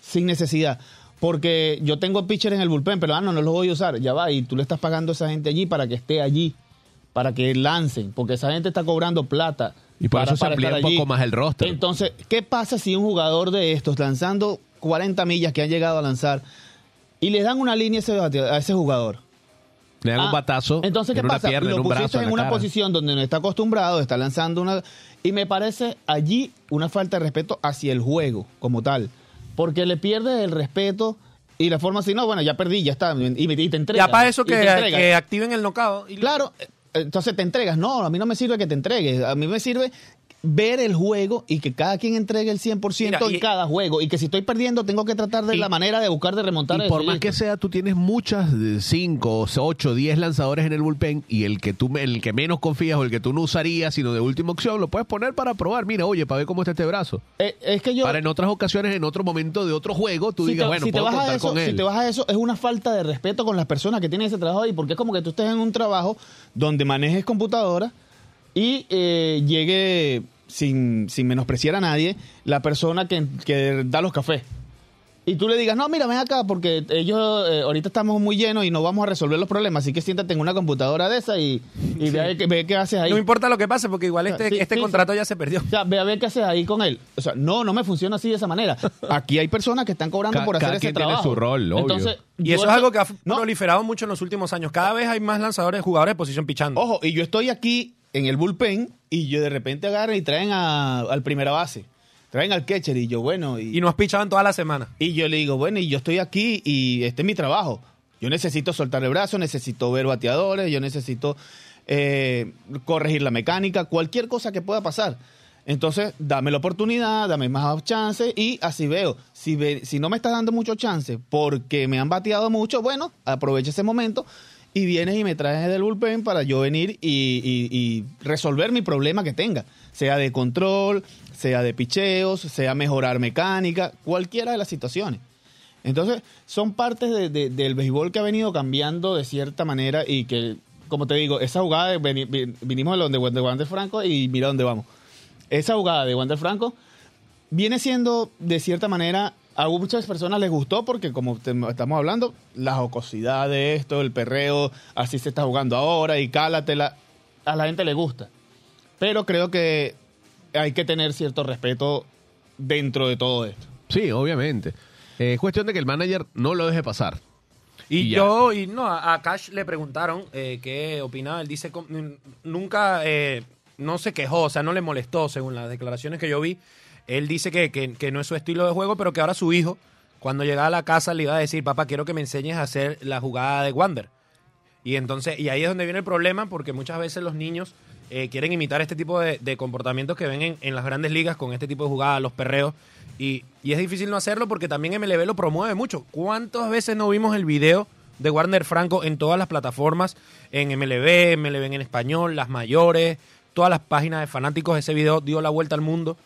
Speaker 3: Sin necesidad. Porque yo tengo pitcher en el bullpen, pero ah, no, no los voy a usar. Ya va, y tú le estás pagando a esa gente allí para que esté allí, para que lancen, porque esa gente está cobrando plata.
Speaker 1: Y por
Speaker 3: para-
Speaker 1: eso se amplía un
Speaker 3: allí.
Speaker 1: poco más el roster.
Speaker 3: Entonces, ¿qué pasa si un jugador de estos lanzando 40 millas que han llegado a lanzar y les dan una línea a ese, bate- a ese jugador?
Speaker 1: Le dan un
Speaker 3: Ah,
Speaker 1: batazo
Speaker 3: Entonces, ¿qué
Speaker 1: en una
Speaker 3: pasa?
Speaker 1: pierna,
Speaker 3: Lo
Speaker 1: en un brazo,
Speaker 3: pusiste en,
Speaker 1: en
Speaker 3: una
Speaker 1: cara.
Speaker 3: posición donde no está acostumbrado, está lanzando una... Y me parece allí una falta de respeto hacia el juego como tal. Porque le pierdes el respeto y la forma así, no, bueno, ya perdí, ya está. Y, y te entregas.
Speaker 2: Ya para eso que, que activen el knockout. y-
Speaker 3: Claro, entonces te entregas. No, a mí no me sirve que te entregues. A mí me sirve ver el juego y que cada quien entregue el 100%
Speaker 2: Mira,
Speaker 3: en
Speaker 2: y-
Speaker 3: cada juego. Y que si estoy perdiendo, tengo que tratar de
Speaker 1: Y-
Speaker 3: la manera de buscar de remontar
Speaker 1: Y por más que sea, tú tienes muchas, 5, 8, 10 lanzadores en el bullpen y el que tú el que menos confías o el que tú no usarías, sino de última opción, lo puedes poner para probar. Mira, oye, para ver cómo está este brazo.
Speaker 3: Eh, es que yo...
Speaker 1: Para en otras ocasiones, en otro momento de otro juego, tú
Speaker 3: si
Speaker 1: digas,
Speaker 3: te,
Speaker 1: bueno,
Speaker 3: si te
Speaker 1: puedo
Speaker 3: vas a eso,
Speaker 1: con
Speaker 3: si
Speaker 1: él.
Speaker 3: te vas a eso, es una falta de respeto con las personas que tienen ese trabajo ahí, porque es como que tú estés en un trabajo donde manejes computadora y eh, llegue, sin, sin menospreciar a nadie, la persona que, que da los cafés. y tú le digas, no, mira, ven acá, porque ellos eh, ahorita estamos muy llenos y no vamos a resolver los problemas, así que siéntate en una computadora de esa y, y ve, a ver qué- ve qué haces ahí.
Speaker 2: No importa lo que pase, porque igual este,
Speaker 3: Sí,
Speaker 2: este
Speaker 3: sí,
Speaker 2: contrato ya se perdió.
Speaker 3: O sea, ve a ver qué haces ahí con él. O sea, no, no me funciona así de esa manera. Aquí hay personas que están cobrando
Speaker 1: Ca-
Speaker 3: por hacer
Speaker 1: cada
Speaker 3: ese
Speaker 1: quien tiene
Speaker 3: trabajo.
Speaker 1: su rol, obvio.
Speaker 3: Entonces,
Speaker 2: Y eso es algo que ha
Speaker 3: No,
Speaker 2: proliferado mucho en los últimos años. Cada vez hay más lanzadores, jugadores de posición pichando.
Speaker 3: Ojo, y yo estoy aquí en el bullpen y yo de repente agarran y traen a- al primera base. Traen al catcher y yo, bueno, y,
Speaker 2: Y no has pichado en toda la semana.
Speaker 3: y yo le digo, bueno, y yo estoy aquí y este es mi trabajo. Yo necesito soltar el brazo, necesito ver bateadores, yo necesito eh, corregir la mecánica, cualquier cosa que pueda pasar. Entonces, dame la oportunidad, dame más chances y así veo. Si, ve- si no me estás dando mucho chance porque me han bateado mucho, bueno, aprovecha ese momento y vienes y me traes del bullpen para yo venir y, resolver mi problema que tenga. Sea de control, sea de picheos, sea mejorar mecánica, cualquiera de las situaciones. Entonces, son partes de- de- del béisbol que ha venido cambiando de cierta manera y que, como te digo, esa jugada, de vinimos de donde de Wander Franco y mira dónde vamos. Esa jugada de Wander Franco viene siendo, de cierta manera, a muchas personas les gustó porque, como te- estamos hablando, la jocosidad de esto, el perreo, así se está jugando ahora y cálatela, a la gente le gusta. Pero creo que hay que tener cierto respeto dentro de todo esto.
Speaker 1: Sí, obviamente. Eh, Es cuestión de que el manager no lo deje pasar.
Speaker 2: Y,
Speaker 1: Y
Speaker 2: yo, y no, a, Cash le preguntaron eh, qué opinaba. Él dice, nunca, eh, no se quejó, o sea, no le molestó, según las declaraciones que yo vi. Él dice que, que- no es su estilo de juego, pero que ahora su hijo, cuando llegaba a la casa, le iba a decir, papá, quiero que me enseñes a hacer la jugada de Wander. Y entonces, y ahí es donde viene el problema, porque muchas veces los niños eh, quieren imitar este tipo de, de comportamientos que ven en, en las grandes ligas con este tipo de jugadas, los perreos. Y, y es difícil no hacerlo porque también MLB lo promueve mucho. ¿Cuántas veces no vimos el video de Warner Franco en todas las plataformas? En MLB, MLB en español, las mayores, todas las páginas de fanáticos. Ese video dio la vuelta al mundo.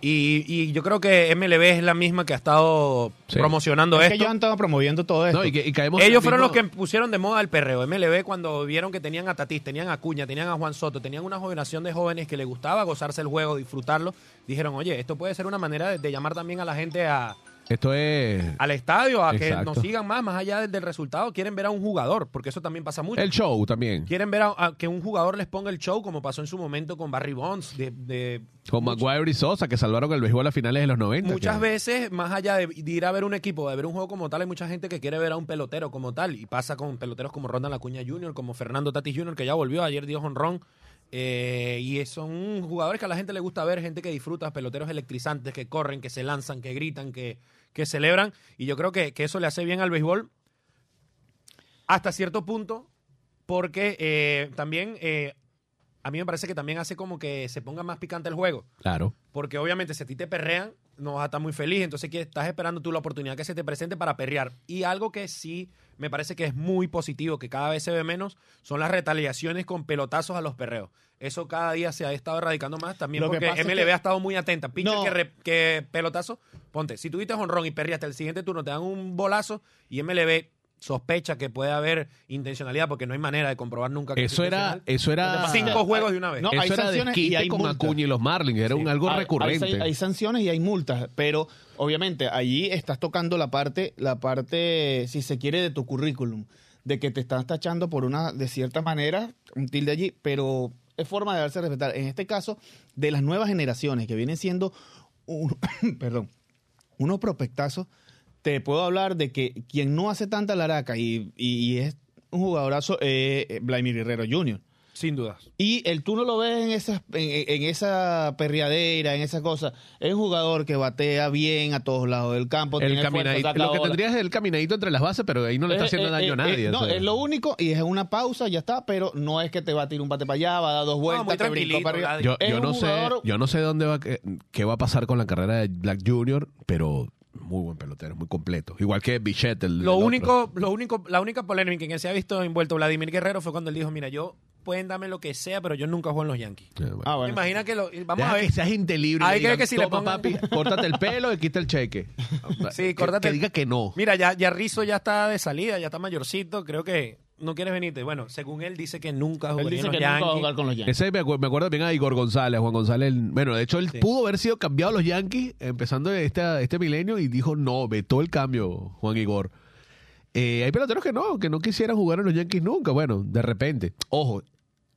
Speaker 2: Y, y yo creo que MLB es la misma que ha estado
Speaker 1: Sí.
Speaker 2: promocionando
Speaker 3: Es que ellos han estado promoviendo todo esto.
Speaker 1: No, y, que- y caemos en
Speaker 2: Ellos
Speaker 1: el
Speaker 2: fueron los que pusieron de moda el perreo. MLB cuando vieron que tenían a Tatís, tenían a Cuña, tenían a Juan Soto, tenían una generación de jóvenes que les gustaba gozarse el juego, disfrutarlo, dijeron, oye, esto puede ser una manera de, de llamar también a la gente a,
Speaker 1: Esto es
Speaker 2: al estadio, a que nos sigan más, más allá del, resultado. Quieren ver a un jugador, porque eso también pasa mucho.
Speaker 1: el show también.
Speaker 2: Quieren ver a, a que un jugador les ponga el show, como pasó en su momento con Barry Bonds, de, de
Speaker 1: Con Maguire y Sosa, que salvaron el béisbol a finales de los 90.
Speaker 2: Muchas
Speaker 1: que-
Speaker 2: veces, más allá de, de ir a ver un equipo, de ver un juego como tal, hay mucha gente que quiere ver a un pelotero como tal. Y pasa con peloteros como Ronald Acuña Jr., como Fernando Tatis Jr., que ya volvió, ayer dio honrón. Eh, y son jugadores que a la gente le gusta ver, gente que disfruta, peloteros electrizantes, que corren, que se lanzan, que gritan, que, que celebran. Y yo creo que, que eso le hace bien al béisbol hasta cierto punto, porque eh, también eh, a mí me parece que también hace como que se ponga más picante el juego.
Speaker 1: Claro.
Speaker 2: Porque obviamente si a ti te perrean, no vas a estar muy feliz. Entonces que estás esperando tú la oportunidad que se te presente para perrear. Y algo que sí me parece que es muy positivo, que cada vez se ve menos, son las retaliaciones con pelotazos a los perreos. Eso cada día se ha estado erradicando más también
Speaker 3: Lo que
Speaker 2: porque
Speaker 3: es
Speaker 2: MLB
Speaker 3: que-
Speaker 2: ha estado muy atenta. Pitcher
Speaker 3: No.
Speaker 2: que, re- que pelotazo, ponte, si tuviste honrón y perreaste el siguiente turno, te dan un bolazo y MLB sospecha que puede haber intencionalidad porque no hay manera de comprobar nunca que
Speaker 1: Eso
Speaker 2: es
Speaker 1: era, eso era,
Speaker 2: Cinco juegos de una vez.
Speaker 3: No, hay
Speaker 1: eso era
Speaker 3: sanciones y hay
Speaker 1: con
Speaker 3: multas.
Speaker 1: Acuña y los Marlins, era un algo
Speaker 3: Hay-
Speaker 1: recurrente.
Speaker 3: Hay, hay sanciones y hay multas, pero obviamente allí estás tocando la parte, la parte, si se quiere, de tu currículum, de que te estás tachando por una, de cierta manera, un tilde allí, pero es forma de darse a respetar. En este caso, de las nuevas generaciones que vienen siendo, un- perdón, unos prospectazos, te puedo hablar de que quien no hace tanta laraca y, y, y es un jugadorazo, eh, Vladimir Guerrero Jr.
Speaker 2: Sin dudas.
Speaker 3: Y el tú no lo ves en esa, en, en esa perreadera, en esa cosa. Es un jugador que batea bien a todos lados del campo.
Speaker 1: el caminadito, lo que tendrías es el caminadito entre las bases, pero ahí no le está
Speaker 3: Eh,
Speaker 1: haciendo
Speaker 3: eh,
Speaker 1: daño a
Speaker 3: eh,
Speaker 1: nadie.
Speaker 3: eh, no,
Speaker 1: o sea.
Speaker 3: es lo único y es una pausa, ya está, pero no es que te va a tirar un bate para allá, va a dar dos vueltas,
Speaker 2: muy
Speaker 3: te brincó
Speaker 2: tranquilito,
Speaker 3: para arriba.
Speaker 1: Yo,
Speaker 3: Es
Speaker 1: no sé, yo no sé dónde va que- qué va a pasar con la carrera de Black Junior, pero muy buen pelotero, muy completo. Igual que Bichette, el
Speaker 2: Lo
Speaker 1: el otro.
Speaker 2: único, lo único, la única polémica en que se ha visto envuelto Vladimir Guerrero fue cuando él dijo, mira, yo pueden darme lo que sea, pero yo nunca juego en los Yankees.
Speaker 1: Eh, bueno.
Speaker 3: Ah, bueno.
Speaker 2: Imagina que lo, vamos
Speaker 1: Deja
Speaker 2: a ver.
Speaker 1: que seas gente libre. y
Speaker 2: Hay
Speaker 1: le
Speaker 2: que que si le
Speaker 1: "Toma,
Speaker 2: pongan-
Speaker 1: papi, córtate el pelo y quita el cheque.
Speaker 2: Sí,
Speaker 1: Que-
Speaker 2: córtate
Speaker 1: Que
Speaker 2: el-
Speaker 1: diga que no.
Speaker 2: Mira, ya, ya Rizzo ya está de salida, ya está mayorcito, creo que no quieres venirte. Bueno, según él dice que nunca
Speaker 3: Él
Speaker 2: jugaría
Speaker 3: dice
Speaker 2: en
Speaker 3: que
Speaker 2: los
Speaker 3: nunca va a
Speaker 2: Yankees.
Speaker 3: jugar con los Yankees.
Speaker 1: Ese me, acu- me acuerdo bien a Igor González, Juan González. Bueno, de hecho, él
Speaker 2: Sí.
Speaker 1: pudo haber sido cambiado a los Yankees empezando este, este milenio y dijo no, vetó el cambio, Juan Igor. Eh, hay peloteros que no, que no quisieran jugar en los Yankees nunca. Bueno, de repente, ojo,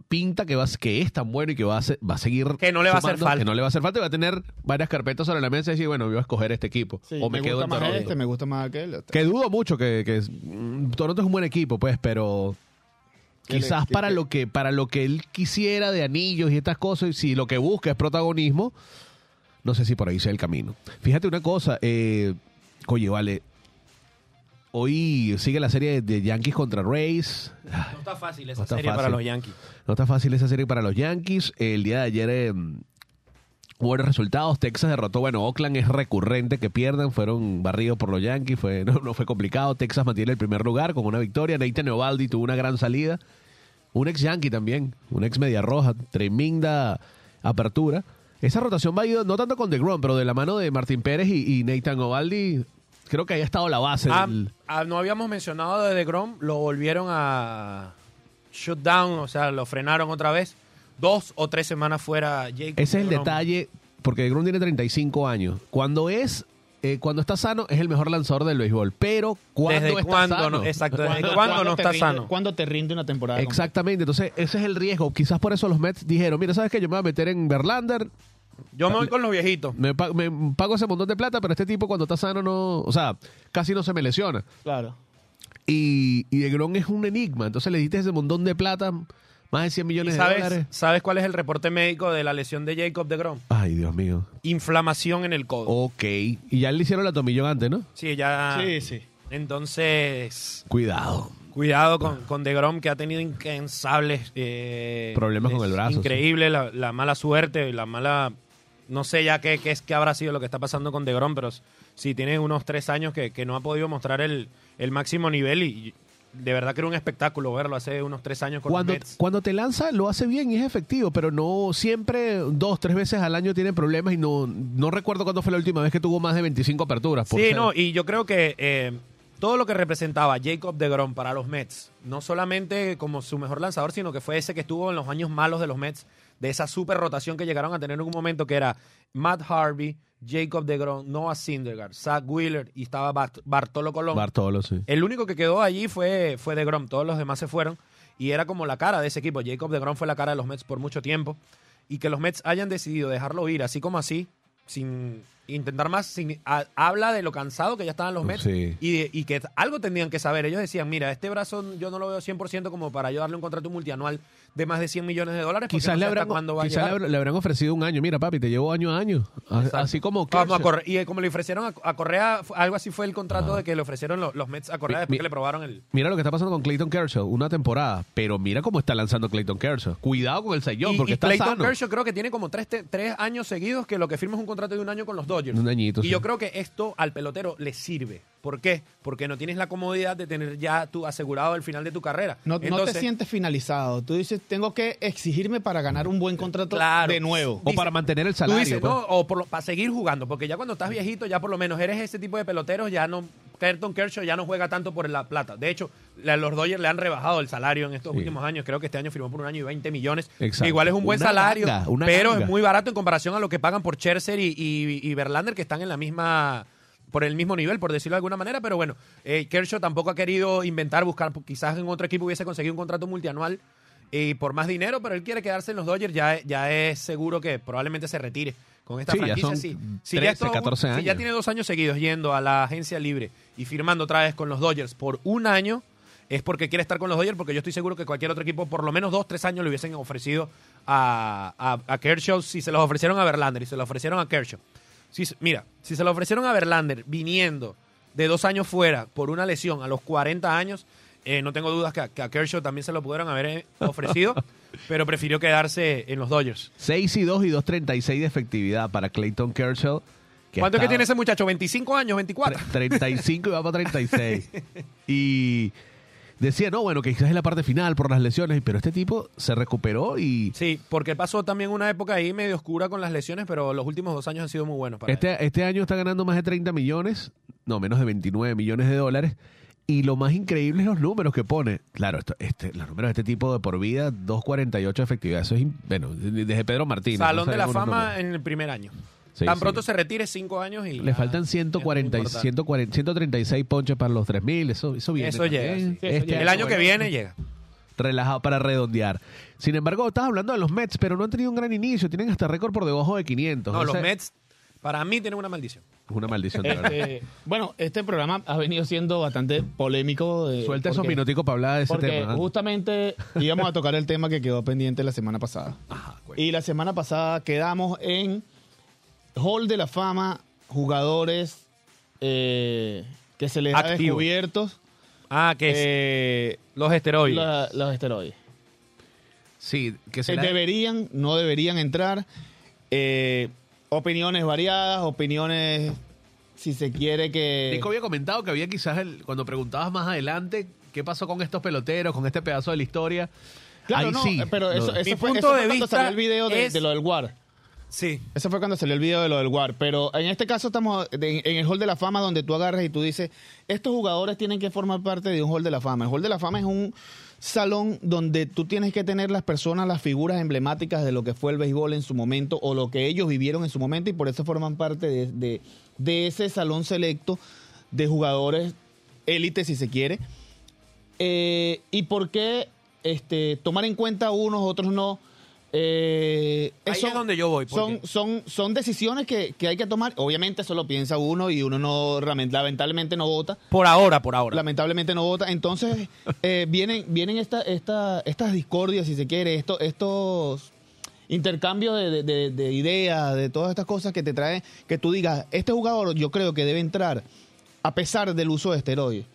Speaker 1: pinta que, va, que es tan bueno y que va a, se- va a seguir.
Speaker 2: Que no le va a hacer falta.
Speaker 1: Que no le va a hacer falta y va a tener varias carpetas sobre la mesa y decir, bueno, voy a escoger este equipo.
Speaker 3: Sí,
Speaker 1: o me,
Speaker 3: me,
Speaker 1: quedo
Speaker 3: gusta
Speaker 1: en
Speaker 3: más
Speaker 1: Toronto.
Speaker 3: este, me gusta más aquel.
Speaker 1: Que dudo mucho que, que es- mm, Toronto es un buen equipo, pues, pero
Speaker 3: le-
Speaker 1: quizás para
Speaker 3: que-
Speaker 1: lo que para lo que él quisiera de anillos y estas cosas, y si lo que busca es protagonismo, no sé si por ahí sea el camino. Fíjate una cosa, eh, oye, vale, hoy sigue la serie de Yankees contra Rays.
Speaker 2: No está fácil esa
Speaker 1: No está
Speaker 2: serie para
Speaker 1: fácil.
Speaker 2: los Yankees.
Speaker 1: No está fácil esa serie para los Yankees. El día de ayer eh, hubo buenos resultados. Texas derrotó. Bueno, Oakland es recurrente que pierdan. Fueron barridos por los Yankees. Fue, no, no fue complicado. Texas mantiene el primer lugar con una victoria. Nathan Eovaldi tuvo una gran salida. Un ex Yankee también. Un ex Media Roja. Tremenda apertura. Esa rotación va a ir no tanto con DeGrom, pero de la mano de Martín Pérez y, y Nathan Ovaldi. Creo que ahí ha estado la base
Speaker 2: Ah,
Speaker 1: del-
Speaker 2: ah, no habíamos mencionado de DeGrom, lo volvieron a shut down, o sea, lo frenaron otra vez. Dos o tres semanas fuera Jacob
Speaker 1: Ese es el
Speaker 2: deGrom.
Speaker 1: detalle, porque DeGrom tiene 35 años. Cuando es, eh, cuando está sano, es el mejor lanzador del béisbol. Pero cuando
Speaker 2: ¿Desde
Speaker 1: está
Speaker 2: cuándo
Speaker 1: sano,
Speaker 2: no? Exacto, ¿desde
Speaker 3: ¿Cuándo-
Speaker 2: cuándo
Speaker 3: cuándo
Speaker 2: no
Speaker 3: te
Speaker 2: está
Speaker 3: rinde-
Speaker 2: sano?
Speaker 3: ¿Cuándo te rinde una temporada? completa?
Speaker 1: Exactamente, entonces ese es el riesgo. Quizás por eso los Mets dijeron, mira, ¿sabes qué? Yo me voy a meter en Verlander,
Speaker 2: Yo me voy con los viejitos.
Speaker 1: me, pa- me pago ese montón de plata, pero este tipo cuando está sano no, o sea, casi no se me lesiona.
Speaker 3: Claro.
Speaker 1: Y, y DeGrom es un enigma, entonces le diste ese montón de plata, más de 100
Speaker 2: ¿Y
Speaker 1: millones de
Speaker 2: ¿Sabes,
Speaker 1: dólares.
Speaker 2: ¿Sabes cuál es el reporte médico de la lesión de Jacob deGrom?
Speaker 1: Ay, Dios mío.
Speaker 2: Inflamación en el codo.
Speaker 1: Ok, y ya le hicieron la tomillón antes, ¿no?
Speaker 2: Sí, ya.
Speaker 3: Sí, sí.
Speaker 2: Entonces,
Speaker 1: Cuidado.
Speaker 2: cuidado con, con DeGrom, que ha tenido incansables eh,
Speaker 1: Problemas con
Speaker 2: es
Speaker 1: el brazo,
Speaker 2: Increíble la, la mala suerte, la mala. No sé ya qué, qué es qué habrá sido lo que está pasando con DeGrom, pero sí tiene unos tres años que, que no ha podido mostrar el, el máximo nivel y de verdad que era un espectáculo verlo hace unos tres años con
Speaker 1: Cuando,
Speaker 2: los Mets.
Speaker 1: cuando te lanza lo hace bien y es efectivo, pero no siempre dos, tres veces al año tiene problemas y no, no recuerdo cuándo fue la última vez que tuvo más de 25 aperturas. por
Speaker 2: Sí,
Speaker 1: ser-
Speaker 2: no, y yo creo que eh, todo lo que representaba Jacob deGrom para los Mets, no solamente como su mejor lanzador, sino que fue ese que estuvo en los años malos de los Mets, de esa super rotación que llegaron a tener en un momento que era Matt Harvey, Jacob deGrom, Noah Syndergaard, Zach Wheeler y estaba Bart- Bartolo Colón.
Speaker 1: Bartolo, sí.
Speaker 2: El único que quedó allí fue, fue DeGrom, todos los demás se fueron y era como la cara de ese equipo. Jacob DeGrom fue la cara de los Mets por mucho tiempo y que los Mets hayan decidido dejarlo ir así como así, sin intentar más, sin- ha- habla de lo cansado que ya estaban los Mets
Speaker 1: Sí.
Speaker 2: y, de- y que algo tendrían que saber. Ellos decían, mira, este brazo yo no lo veo 100% como para yo darle un contrato multianual de más de 100 millones de dólares.
Speaker 1: Quizás,
Speaker 2: no
Speaker 1: le, habrán,
Speaker 2: va
Speaker 1: quizás le, habrán- le habrán ofrecido un año. Mira, papi, te llevo año a año.
Speaker 2: Exacto.
Speaker 1: Así como
Speaker 2: Vamos a. Y eh, como le ofrecieron a, a Correa, algo así fue el contrato de que le ofrecieron lo- los, Mets a Correa
Speaker 1: Mi-
Speaker 2: después
Speaker 1: mi-
Speaker 2: que le probaron el...
Speaker 1: Mira lo que está pasando con Clayton Kershaw, una temporada. Pero mira cómo está lanzando Clayton Kershaw. Cuidado con el
Speaker 2: y,
Speaker 1: porque
Speaker 2: y
Speaker 1: está
Speaker 2: Clayton
Speaker 1: sano.
Speaker 2: Kershaw creo que tiene como tres, te- tres años seguidos que lo que firma es un contrato de un año con los Dodgers.
Speaker 1: Un añito,
Speaker 2: Y
Speaker 1: sí.
Speaker 2: yo creo que esto al pelotero le sirve. ¿Por qué? Porque no tienes la comodidad de tener ya tu asegurado el final de tu carrera.
Speaker 3: No, no te sientes finalizado. Tú dices, tengo que exigirme para ganar un buen contrato
Speaker 2: Claro.
Speaker 3: de nuevo.
Speaker 1: O para mantener el
Speaker 2: Tú
Speaker 1: salario.
Speaker 2: dices,
Speaker 1: pues.
Speaker 2: no, o por lo- para seguir jugando, porque ya cuando estás viejito, ya por lo menos eres ese tipo de peloteros, ya no. Kershaw ya no juega tanto por la plata. De hecho, la- los Dodgers le han rebajado el salario en estos
Speaker 1: Sí.
Speaker 2: últimos años. Creo que este año firmó por un año y 20 millones.
Speaker 1: Exacto.
Speaker 2: Igual es un buen
Speaker 1: Una
Speaker 2: salario,
Speaker 1: ganga,
Speaker 2: pero
Speaker 1: ganga.
Speaker 2: es muy barato en comparación a lo que pagan por Scherzer y, y, y Verlander, que están en la misma por el mismo nivel, por decirlo de alguna manera, pero bueno, eh, Kershaw tampoco ha querido inventar, buscar, quizás en otro equipo hubiese conseguido un contrato multianual y por más dinero, pero él quiere quedarse en los Dodgers, ya, ya es seguro que probablemente se retire con esta
Speaker 1: Sí, ya
Speaker 2: franquicia.
Speaker 1: son
Speaker 2: sí. Si
Speaker 1: 13,
Speaker 2: ya esto-
Speaker 1: 14
Speaker 2: Si ya
Speaker 1: años.
Speaker 2: tiene dos años seguidos yendo a la agencia libre y firmando otra vez con los Dodgers por un año, es porque quiere estar con los Dodgers, porque yo estoy seguro que cualquier otro equipo, por lo menos dos, tres años, le hubiesen ofrecido a, a, a Kershaw si se los ofrecieron a Verlander y se los ofrecieron a Kershaw. Si mira, si se lo ofrecieron a Verlander viniendo de dos años fuera por una lesión a los 40 años, eh, no tengo dudas que a, que a Kershaw también se lo pudieron haber eh, ofrecido, pero prefirió quedarse en los Dodgers.
Speaker 1: 6 y 2 y 2.36 de efectividad para Clayton Kershaw. que
Speaker 2: ¿Cuánto es que tiene ese muchacho? ¿25 años? ¿24?
Speaker 1: Tre- 35 y va para 36. y decía, no, bueno, que quizás es la parte final por las lesiones, pero este tipo se recuperó y
Speaker 2: Sí, porque pasó también una época ahí medio oscura con las lesiones, pero los últimos dos años han sido muy buenos para él.
Speaker 1: este, este año está ganando más de 30 millones, no, menos de 29 millones de dólares. Y lo más increíble es los números que pone. Claro, esto, este, los números de este tipo de por vida, 2.48 de efectividad. Eso es, bueno, desde Pedro Martínez.
Speaker 2: Salón
Speaker 1: no
Speaker 2: de la Fama
Speaker 1: números.
Speaker 2: en el primer año.
Speaker 1: Sí,
Speaker 2: Tan
Speaker 1: sí.
Speaker 2: pronto se retire, cinco años y...
Speaker 1: Le
Speaker 2: ya
Speaker 1: faltan
Speaker 2: es
Speaker 1: 140,
Speaker 2: muy importante.
Speaker 1: 140, 136 ponches para los 3.000. Eso, eso viene.
Speaker 2: Eso llega, sí.
Speaker 3: Eso
Speaker 1: Este
Speaker 3: llega.
Speaker 2: El año que viene llega.
Speaker 1: relajado para redondear. Sin embargo, estás hablando de los Mets, pero no han tenido un gran inicio. Tienen hasta récord por debajo de 500.
Speaker 2: No,
Speaker 1: O
Speaker 2: los Mets, para mí, tienen una maldición.
Speaker 1: Es una maldición. de verdad.
Speaker 3: Este, bueno, este programa ha venido siendo bastante polémico. eh,
Speaker 1: Suelta esos minuticos para hablar de ese
Speaker 3: Porque
Speaker 1: tema.
Speaker 3: justamente íbamos a tocar el tema que quedó pendiente la semana pasada.
Speaker 1: Ajá.
Speaker 3: Y la semana pasada quedamos en Hall de la Fama, jugadores eh, que se les ha
Speaker 2: Activos.
Speaker 3: descubierto
Speaker 2: Ah, que es
Speaker 3: eh,
Speaker 2: los esteroides.
Speaker 3: la- los esteroides.
Speaker 1: Sí, que se
Speaker 3: Eh,
Speaker 1: la-
Speaker 3: Deberían, no deberían entrar. Eh, opiniones variadas, opiniones, si se quiere que...
Speaker 1: Nico había comentado que había quizás, el- cuando preguntabas más adelante qué pasó con estos peloteros, con este pedazo de la historia.
Speaker 3: Claro,
Speaker 1: Ahí
Speaker 3: no,
Speaker 1: sí.
Speaker 3: pero eso,
Speaker 2: Mi
Speaker 3: fue,
Speaker 2: punto
Speaker 3: eso fue
Speaker 2: de
Speaker 3: cuando
Speaker 2: vista
Speaker 3: salió el video de,
Speaker 2: es-
Speaker 3: de lo del WAR.
Speaker 2: Sí.
Speaker 3: Ese fue cuando salió el video de lo del WAR. Pero en este caso estamos en el Hall de la Fama donde tú agarras y tú dices, estos jugadores tienen que formar parte de un Hall de la Fama. El Hall de la Fama es un salón donde tú tienes que tener las personas, las figuras emblemáticas de lo que fue el béisbol en su momento o lo que ellos vivieron en su momento y por eso forman parte de ese salón selecto de jugadores élite, si se quiere. Eh, ¿Y por qué este, tomar en cuenta unos, otros no? Eh,
Speaker 2: Ahí
Speaker 3: eso-
Speaker 2: es donde yo voy,
Speaker 3: Son, son, son decisiones que, que hay que tomar. Obviamente eso lo piensa uno y uno no lament- lamentablemente no vota.
Speaker 2: Por ahora, por ahora.
Speaker 3: Lamentablemente no vota. Entonces eh, vienen, vienen esta, esta, estas discordias, si se quiere, esto, estos intercambios de, de- de- de ideas, de todas estas cosas que te traen, que tú digas, este jugador yo creo que debe entrar a pesar del uso de esteroides.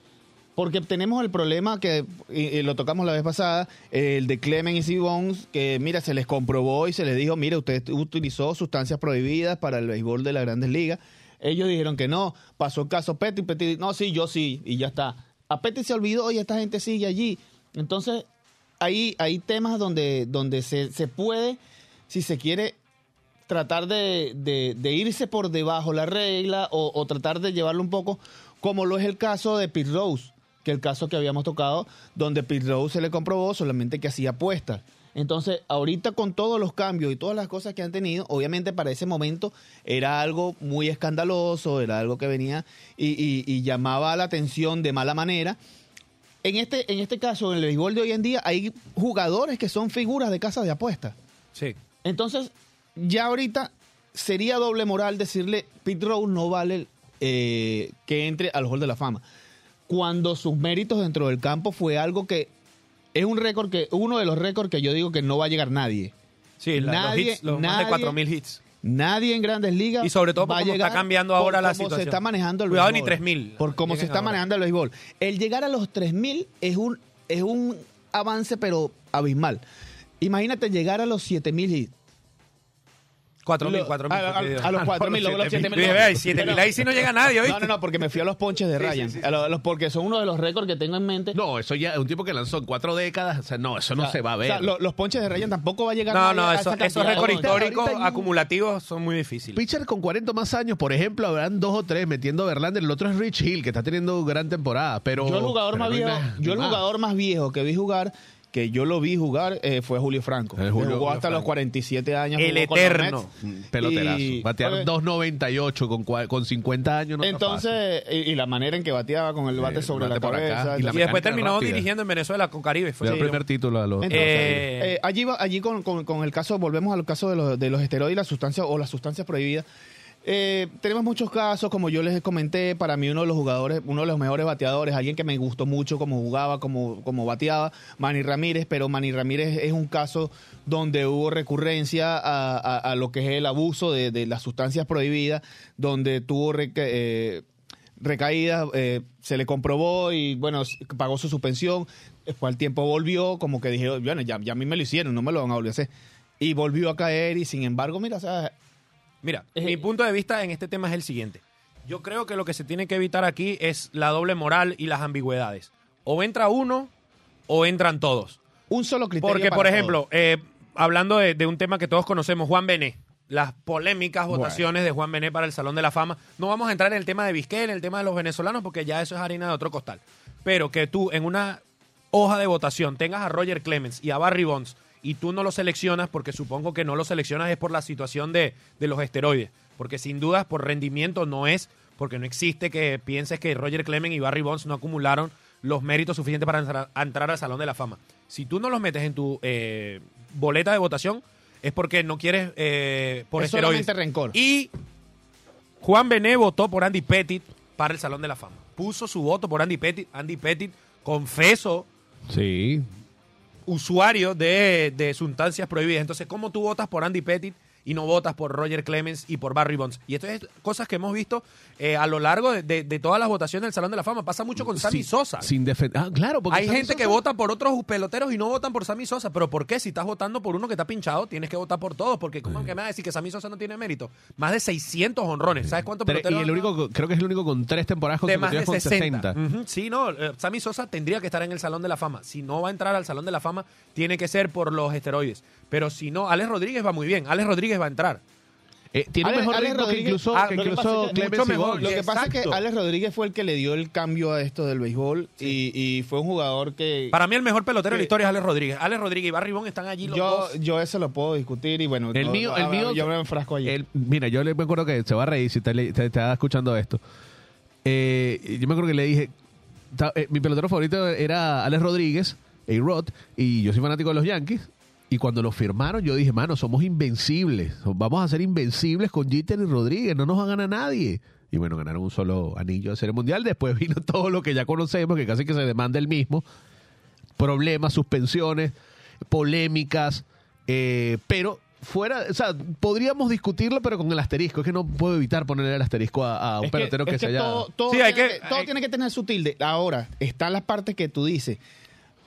Speaker 3: Porque tenemos el problema que y- lo tocamos la vez pasada, el de Clemens y Bones, que mira, se les comprobó y se les dijo, mire, usted utilizó sustancias prohibidas para el béisbol de las grandes ligas. Ellos dijeron que no. Pasó el caso Petty, Petty, no, sí, yo sí, y ya está. A Petty se olvidó y esta gente sigue allí. Entonces, hay, hay temas donde, donde se, se puede, si se quiere, tratar de, de- de irse por debajo la regla o, o tratar de llevarlo un poco, como lo es el caso de Pete Rose, que el caso que habíamos tocado, donde Pete Rose se le comprobó solamente que hacía apuestas. Entonces, ahorita con todos los cambios y todas las cosas que han tenido, obviamente para ese momento era algo muy escandaloso, era algo que venía y, y- y llamaba la atención de mala manera. En este, en este caso, en el béisbol de hoy en día, hay jugadores que son figuras de casas de apuestas.
Speaker 2: Sí.
Speaker 3: Entonces, ya ahorita sería doble moral decirle Pete Rose no vale eh, que entre al Hall de la Fama. Cuando sus méritos dentro del campo fue algo que es un récord que, uno de los récords que yo digo que no va a llegar nadie.
Speaker 2: Sí,
Speaker 3: Nadie-
Speaker 2: los hits, los más de
Speaker 3: nadie-
Speaker 2: 4.000 hits.
Speaker 3: Nadie en grandes ligas.
Speaker 2: Y sobre todo
Speaker 3: va
Speaker 2: está cambiando ahora la
Speaker 3: cómo
Speaker 2: situación.
Speaker 3: se está manejando el
Speaker 2: Cuidado, ni
Speaker 3: béisbol.
Speaker 2: 3.000
Speaker 3: Por cómo se está
Speaker 2: ahora.
Speaker 3: manejando el béisbol. El llegar a los 3.000 es un, es un avance, pero abismal. Imagínate llegar a los 7.000 hits.
Speaker 2: 4.000,
Speaker 3: Lo-
Speaker 2: 4.000.
Speaker 3: a- a- a los 4.000, luego los 7.000.
Speaker 2: Dije, vea, y 7.000 ahí sí no llega nadie, ¿oíste?
Speaker 3: No, no, no, porque me fui a los ponches de Ryan. A lo- a los- porque son uno de los récords que tengo en mente.
Speaker 1: No, eso ya es un tipo que lanzó en cuatro décadas. O sea, no, eso no
Speaker 3: O sea,
Speaker 1: se va a ver.
Speaker 3: o sea, lo- los ponches de Ryan tampoco va a llegar
Speaker 2: No,
Speaker 3: nadie
Speaker 2: no,
Speaker 3: a
Speaker 2: eso-
Speaker 3: esa cantidad
Speaker 2: esos récords históricos acumulativos son muy difíciles.
Speaker 1: Pitcher con 40 más años, por ejemplo, habrán dos o tres metiendo a Verlander. El otro es Rich Hill, que está teniendo gran temporada. Pero,
Speaker 3: Yo el jugador
Speaker 1: pero
Speaker 3: más viejo, yo el
Speaker 1: más.
Speaker 3: jugador más viejo que vi jugar, que yo lo vi jugar, eh, fue Julio Franco.
Speaker 1: El Julio-
Speaker 3: jugó
Speaker 1: Julio
Speaker 3: hasta los
Speaker 1: Franco.
Speaker 3: 47 años.
Speaker 2: El eterno.
Speaker 1: Peloterazo.
Speaker 3: Y-
Speaker 1: Batear
Speaker 3: oye,
Speaker 1: 2.98 con, con 50 años. No.
Speaker 3: Entonces, y, y la manera en que bateaba con el bate
Speaker 1: Eh,
Speaker 3: sobre
Speaker 1: bate
Speaker 3: la
Speaker 1: acá,
Speaker 3: cabeza.
Speaker 1: y la
Speaker 2: Y
Speaker 3: entonces-
Speaker 2: después terminó
Speaker 1: rápida.
Speaker 2: dirigiendo en Venezuela con Caribe. Fue
Speaker 1: el primer título a los.
Speaker 3: Entonces,
Speaker 2: Eh,
Speaker 3: eh, allí va- allí con, con- con el caso, volvemos al caso de los, de los esteroides y las sustancias o las sustancias prohibidas. Eh, tenemos muchos casos, como yo les comenté, para mí uno de los jugadores, uno de los mejores bateadores, alguien que me gustó mucho como jugaba, como, como bateaba, Manny Ramírez, pero Manny Ramírez es un caso donde hubo recurrencia a, a- lo que es el abuso de, de las sustancias prohibidas, donde tuvo eh, recaídas, eh, se le comprobó y bueno, pagó su suspensión, después al tiempo volvió, como que dijeron, bueno, ya, ya a mí me lo hicieron, no me lo van a volver a hacer. Y volvió a caer y sin embargo, mira, o sea,
Speaker 2: Mira,
Speaker 3: Eh,
Speaker 2: mi punto de vista en este tema es el siguiente. Yo creo que lo que se tiene que evitar aquí es la doble moral y las ambigüedades. O entra uno o entran todos.
Speaker 3: un solo criterio.
Speaker 2: Porque,
Speaker 3: para
Speaker 2: por ejemplo, eh, hablando de, de un tema que todos conocemos, Juan Bené, las polémicas
Speaker 3: Bueno.
Speaker 2: votaciones de Juan Bené para el Salón de la Fama. No vamos a entrar en el tema de Vizquel, en el tema de los venezolanos, porque ya eso es harina de otro costal. Pero que tú en una hoja de votación tengas a Roger Clemens y a Barry Bonds y tú no lo seleccionas, porque supongo que no lo seleccionas es por la situación de, de los esteroides. Porque sin dudas por rendimiento no es, porque no existe que pienses que Roger Clemens y Barry Bonds no acumularon los méritos suficientes para entrar, al Salón de la Fama. Si tú no los metes en tu eh, boleta de votación, es porque no quieres eh, por
Speaker 3: Es
Speaker 2: esteroides.
Speaker 3: solamente rencor.
Speaker 2: Y Juan Bené votó por Andy Pettit para el Salón de la Fama. Puso su voto por Andy Pettit. Andy Pettit, confeso,
Speaker 1: Sí.
Speaker 2: Usuario de, de sustancias prohibidas. Entonces, ¿cómo tú votas por Andy Pettit y no votas por Roger Clemens y por Barry Bonds? Y esto es cosas que hemos visto eh, a lo largo de, de- de todas las votaciones del Salón de la Fama. Pasa mucho con Sammy Sosa.
Speaker 1: Sin. Ah, claro, porque
Speaker 2: Hay
Speaker 1: Sammy
Speaker 2: gente que vota por otros peloteros y no votan por Sammy Sosa. ¿Pero por qué? Si estás votando por uno que está pinchado, tienes que votar por todos. Porque ¿cómo que me va a decir que Sammy Sosa no tiene mérito? Más de 600 honrones. ¿Sabes cuántos
Speaker 1: Tre-
Speaker 2: peloteros?
Speaker 1: Y el único, creo que es el único con tres temporadas
Speaker 2: de más de
Speaker 1: consecutivas con
Speaker 2: 60.
Speaker 1: 60.
Speaker 2: Ujú, Sí, no, eh, Sammy Sosa tendría que estar en el Salón de la Fama. Si no va a entrar al Salón de la Fama, tiene que ser por los esteroides. Pero si no, Alex Rodríguez va muy bien. Alex Rodríguez va a entrar.
Speaker 1: Eh, tiene
Speaker 3: Ale-
Speaker 1: mejor
Speaker 3: Ale
Speaker 1: ritmo que incluso,
Speaker 2: Ah,
Speaker 1: que
Speaker 2: lo que
Speaker 1: incluso
Speaker 3: pasa es que
Speaker 1: Clemens
Speaker 2: mejor.
Speaker 3: Lo que pasa es que. Alex Rodríguez fue el que le dio el cambio a esto del béisbol y, y fue un jugador que
Speaker 2: Para mí el mejor pelotero de la historia es Alex Rodríguez. Alex Rodríguez y Barry Bonds están allí los
Speaker 3: yo,
Speaker 2: dos.
Speaker 3: yo eso lo puedo discutir y bueno,
Speaker 1: El
Speaker 3: no-
Speaker 1: mío,
Speaker 3: no,
Speaker 1: el mío,
Speaker 3: yo me enfrasco allí.
Speaker 1: el- mira, yo le me acuerdo que se va a reír si te, te- escuchando esto. Eh, yo me acuerdo que le dije, ta- eh, mi pelotero favorito era Alex Rodríguez, A-Rod, y yo soy fanático de los Yankees. Y cuando lo firmaron, yo dije, mano, somos invencibles. Vamos a ser invencibles con Jeter y Rodríguez. No nos va a ganar nadie. Y bueno, ganaron un solo anillo de serie mundial. Después vino todo lo que ya conocemos, que casi que se demanda el mismo. Problemas, suspensiones, polémicas. eh, pero fuera, o sea, podríamos discutirlo, pero con el asterisco. Es que no puedo evitar ponerle el asterisco a, a un
Speaker 3: Es que-
Speaker 1: pelotero que,
Speaker 3: es
Speaker 1: se haya.
Speaker 3: todo, todo
Speaker 2: Sí, hay
Speaker 3: tiene
Speaker 2: que-
Speaker 3: todo
Speaker 2: hay-
Speaker 3: tiene que tener su tilde. Ahora, están las partes que tú dices.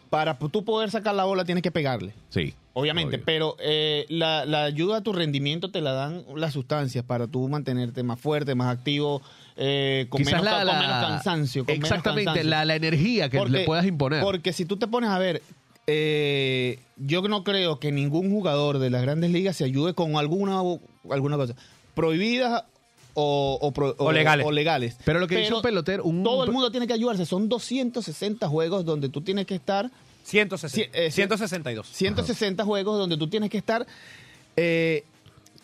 Speaker 3: Para tú poder sacar la bola tienes que pegarle.
Speaker 1: Sí.
Speaker 3: Obviamente,
Speaker 1: obvio.
Speaker 3: pero eh, la, la ayuda a tu rendimiento te la dan las sustancias para tú mantenerte más fuerte, más activo, eh, con, menos,
Speaker 1: la,
Speaker 3: con menos cansancio. Con menos
Speaker 1: exactamente,
Speaker 3: cansancio.
Speaker 1: La, la energía que le puedas imponer.
Speaker 3: Porque si tú te pones a ver, eh, yo no creo que ningún jugador de las grandes ligas se ayude con alguna, alguna cosa prohibida o, o pro-
Speaker 2: O legales.
Speaker 3: o legales.
Speaker 1: Pero lo que dice un pelotero, un-
Speaker 3: todo el mundo tiene que ayudarse. Son 260 juegos donde tú tienes que estar
Speaker 2: 160,
Speaker 3: Sí, eh, sí.
Speaker 2: 162.
Speaker 3: 160 juegos donde tú tienes que estar eh,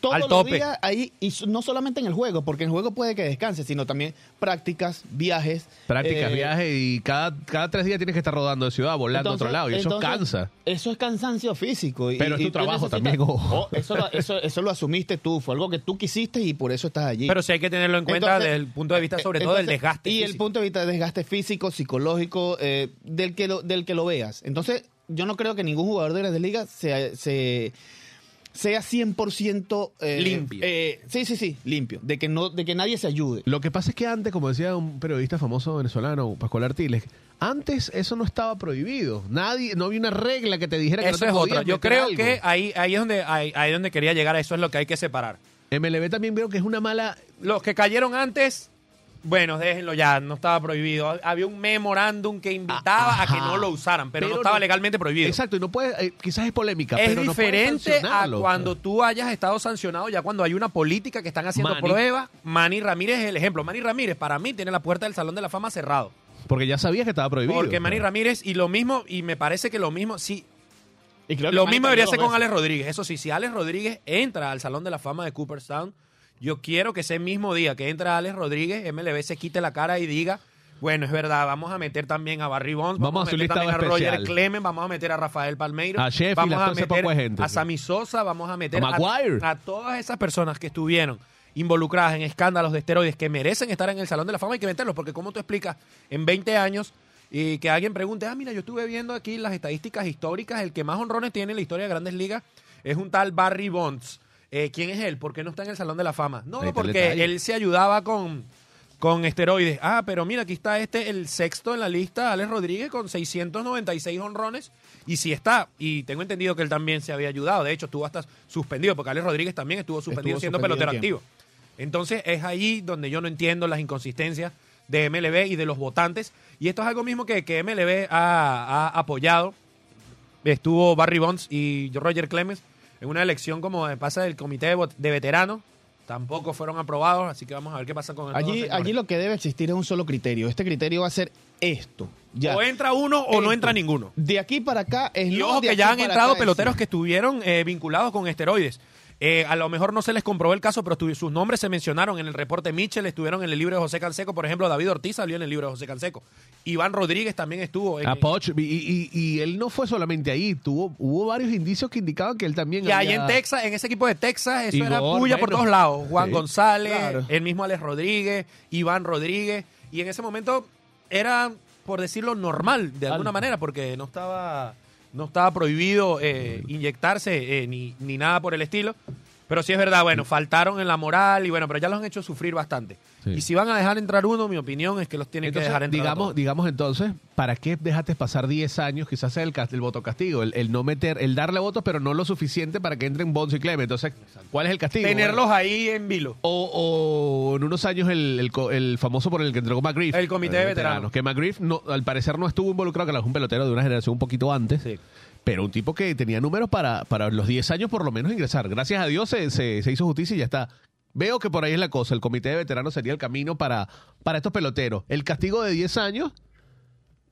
Speaker 3: todos
Speaker 2: Al
Speaker 3: los
Speaker 2: tope.
Speaker 3: días ahí, y no solamente en el juego, porque en el juego puede que descanses, sino también prácticas, viajes.
Speaker 1: Prácticas,
Speaker 3: eh,
Speaker 1: viajes y cada, cada tres días tienes que estar rodando de ciudad, volando a otro lado. Y eso
Speaker 3: entonces,
Speaker 1: cansa.
Speaker 3: Eso es cansancio físico. y-
Speaker 1: Pero es tu trabajo también, ojo.
Speaker 3: Oh, eso, lo, eso, eso lo asumiste tú, fue algo que tú quisiste y por eso estás allí.
Speaker 2: Pero sí hay que tenerlo en cuenta
Speaker 3: Entonces-
Speaker 2: desde el punto de vista, sobre todo, del desgaste.
Speaker 3: Y el punto de vista del desgaste físico, psicológico, eh, del, que lo, del que lo veas. Entonces, yo no creo que ningún jugador de Grandes Ligas se, se- sea 100% eh,
Speaker 2: Limpio.
Speaker 3: eh, sí, sí, sí, limpio. De que, no, de que nadie se ayude.
Speaker 1: Lo que pasa es que antes, como decía un periodista famoso venezolano, Pascual Artiles, antes eso no estaba prohibido. Nadie, no había una regla que te dijera que no
Speaker 2: Eso
Speaker 1: te
Speaker 2: es
Speaker 1: podías
Speaker 2: otra. Yo
Speaker 1: meter
Speaker 2: creo
Speaker 1: algo.
Speaker 2: que ahí, ahí es donde ahí, ahí es donde quería llegar. Eso es lo que hay que separar.
Speaker 1: MLB también veo que es una mala...
Speaker 2: Los que cayeron antes, bueno, déjenlo ya, no estaba prohibido. Había un memorándum que invitaba a que no lo usaran, pero,
Speaker 1: Pero
Speaker 2: no estaba
Speaker 1: no-
Speaker 2: legalmente prohibido.
Speaker 1: Exacto, y no puede, eh, quizás es polémica,
Speaker 2: Es
Speaker 1: pero no
Speaker 2: diferente a cuando tú hayas estado sancionado, ya cuando hay una política que están haciendo
Speaker 1: Manny.
Speaker 2: pruebas. Manny Ramírez es el ejemplo. Manny Ramírez, para mí, tiene la puerta del Salón de la Fama cerrado.
Speaker 1: Porque ya sabías que estaba prohibido.
Speaker 2: Porque Manny Ramírez, y lo mismo, y me parece que lo mismo, sí,
Speaker 3: Y
Speaker 2: Lo
Speaker 3: Manny
Speaker 2: mismo debería ser con. Alex Rodríguez. Eso sí, si Alex Rodríguez entra al Salón de la Fama de Cooperstown, yo quiero que ese mismo día que entra Alex Rodríguez, MLB se quite la cara y diga, bueno, es verdad, vamos a meter también a Barry Bonds,
Speaker 1: Vamos
Speaker 2: vamos,
Speaker 1: a
Speaker 2: meter también a Roger. Clemens, vamos a meter a Rafael Palmeiro,
Speaker 1: A Sheffield,
Speaker 2: vamos
Speaker 1: a
Speaker 2: meter
Speaker 1: gente.
Speaker 2: a Sammy Sosa, vamos a meter
Speaker 1: A
Speaker 2: a, todas esas personas que estuvieron involucradas en escándalos de esteroides que merecen estar en el Salón de la Fama, hay que meterlos, porque como tú explicas, en 20 años y que alguien pregunte, ah, mira, yo estuve viendo aquí las estadísticas históricas, el que más honrones tiene en la historia de Grandes Ligas es un tal Barry Bonds. Eh, ¿Quién es él? ¿Por qué no está en el Salón de la Fama? No,
Speaker 1: el
Speaker 2: porque él se ayudaba con, con esteroides. Ah, pero mira, aquí está este, el sexto en la lista, Alex Rodríguez, con 696 honrones. Y sí está, y tengo entendido que él también se había ayudado. De hecho, estuvo hasta suspendido, porque Alex Rodríguez también estuvo suspendido
Speaker 3: Estuvo
Speaker 2: siendo
Speaker 3: suspendido
Speaker 2: pelotero activo. Entonces es ahí donde yo no entiendo las inconsistencias de MLB y de los votantes. Y esto es algo mismo que, que MLB ha, ha apoyado. Estuvo Barry Bonds y Roger Clemens en una elección como pasa del comité de, de veteranos tampoco fueron aprobados, así que vamos a ver qué pasa con el
Speaker 3: Allí, allí lo que debe existir es un solo criterio. Este criterio va a ser esto. Ya.
Speaker 2: O entra uno o no entra ninguno.
Speaker 3: De aquí para acá es
Speaker 2: Y
Speaker 3: no,
Speaker 2: ojo
Speaker 3: de
Speaker 2: que ya han entrado peloteros que estuvieron eh, vinculados con esteroides. Eh, a lo mejor no se les comprobó el caso, pero sus nombres se mencionaron en el reporte Mitchell, estuvieron en el libro de José Canseco. Por ejemplo, David Ortiz salió en el libro de José Canseco. Iván Rodríguez también estuvo en...
Speaker 1: Poch, y, y- y él no fue solamente ahí, tuvo, hubo varios indicios que indicaban que él también
Speaker 2: Y ahí en Texas, en ese equipo de Texas, eso era puya por todos lados. Juan
Speaker 1: Sí.
Speaker 2: González,
Speaker 3: Claro.
Speaker 2: el mismo Alex Rodríguez, Iván Rodríguez. Y en ese momento era, por decirlo, normal, de alguna
Speaker 3: Al-
Speaker 2: manera, porque no estaba, no estaba prohibido eh, inyectarse eh, ni, ni nada por el estilo. Pero sí es verdad, bueno, faltaron en la moral y bueno, pero ya los han hecho sufrir bastante.
Speaker 1: Sí.
Speaker 2: Y si van a dejar entrar uno, mi opinión es que los tienen
Speaker 1: Entonces,
Speaker 2: que dejar entrar.
Speaker 1: digamos, digamos entonces, ¿para qué dejaste pasar 10 años? Quizás sea el, el voto castigo, el, el no meter, el darle votos, pero no lo suficiente para que entren Bonds y Clemente. Entonces, ¿cuál es el castigo?
Speaker 2: Tenerlos ahí en vilo.
Speaker 1: O, o en unos años el, el famoso por el que entregó McGriff.
Speaker 2: El comité de veteranos.
Speaker 1: Que McGriff, no, al parecer, no estuvo involucrado, que era un pelotero de una generación un poquito antes.
Speaker 2: Sí.
Speaker 1: Pero un tipo que tenía números para, para los 10 años por lo menos ingresar. Gracias a Dios se, se, se hizo justicia y ya está. Veo que por ahí es la cosa. El comité de veteranos sería el camino para, para estos peloteros. El castigo de 10 años,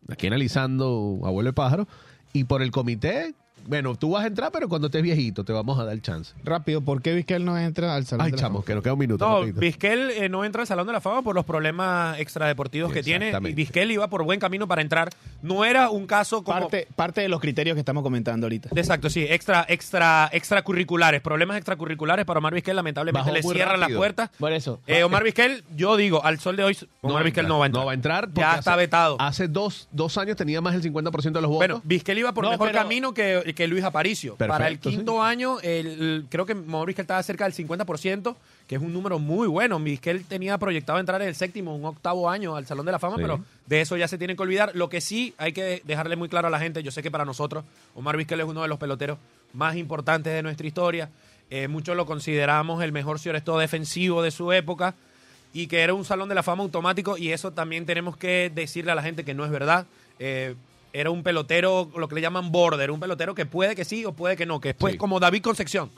Speaker 1: aquí analizando abuelo de pájaro, y por el comité, bueno, tú vas a entrar, pero cuando estés viejito te vamos a dar el chance.
Speaker 3: Rápido, ¿por qué Vizquel no entra al salón
Speaker 1: Ay,
Speaker 3: de la
Speaker 1: chamo,
Speaker 3: Fama?
Speaker 1: que nos queda un minuto.
Speaker 2: No,
Speaker 1: rapidito.
Speaker 2: Vizquel eh, no entra al Salón de la Fama por los problemas extradeportivos que tiene. Y. Vizquel iba por buen camino para entrar. No era un caso como...
Speaker 3: Parte, parte de los criterios que estamos comentando ahorita.
Speaker 2: Exacto, sí, extra, extra, extracurriculares, problemas extracurriculares para Omar Vizquel, lamentablemente
Speaker 1: Bajó
Speaker 2: le cierran las puertas.
Speaker 3: Por eso.
Speaker 2: Eh, Omar Vizquel, yo digo, al sol de hoy, Omar Vizquel no va a entrar.
Speaker 1: No va a entrar. porque
Speaker 2: Ya
Speaker 1: hace-
Speaker 2: está vetado.
Speaker 1: Hace dos, dos años tenía más del 50% de los votos.
Speaker 2: Bueno, Vizquel iba por
Speaker 3: No,
Speaker 2: mejor
Speaker 3: pero-
Speaker 2: camino que, que Luis Aparicio. Para el quinto
Speaker 1: sí.
Speaker 2: año, el, el- creo que Vizquel estaba cerca del 50%, que es un número muy bueno. Vizquel tenía proyectado entrar en el séptimo, un octavo año al Salón de la Fama,
Speaker 1: Sí.
Speaker 2: pero de eso ya se tiene que olvidar. Lo que sí hay que dejarle muy claro a la gente, yo sé que para nosotros, Omar Vizquel es uno de los peloteros más importantes de nuestra historia. Eh, muchos lo consideramos el mejor todo defensivo de su época y que era un salón de la fama automático y eso también tenemos que decirle a la gente que no es verdad. Eh, era un pelotero, lo que le llaman border, un pelotero que puede que sí o puede que no, que después
Speaker 1: Sí.
Speaker 2: como David Concepción.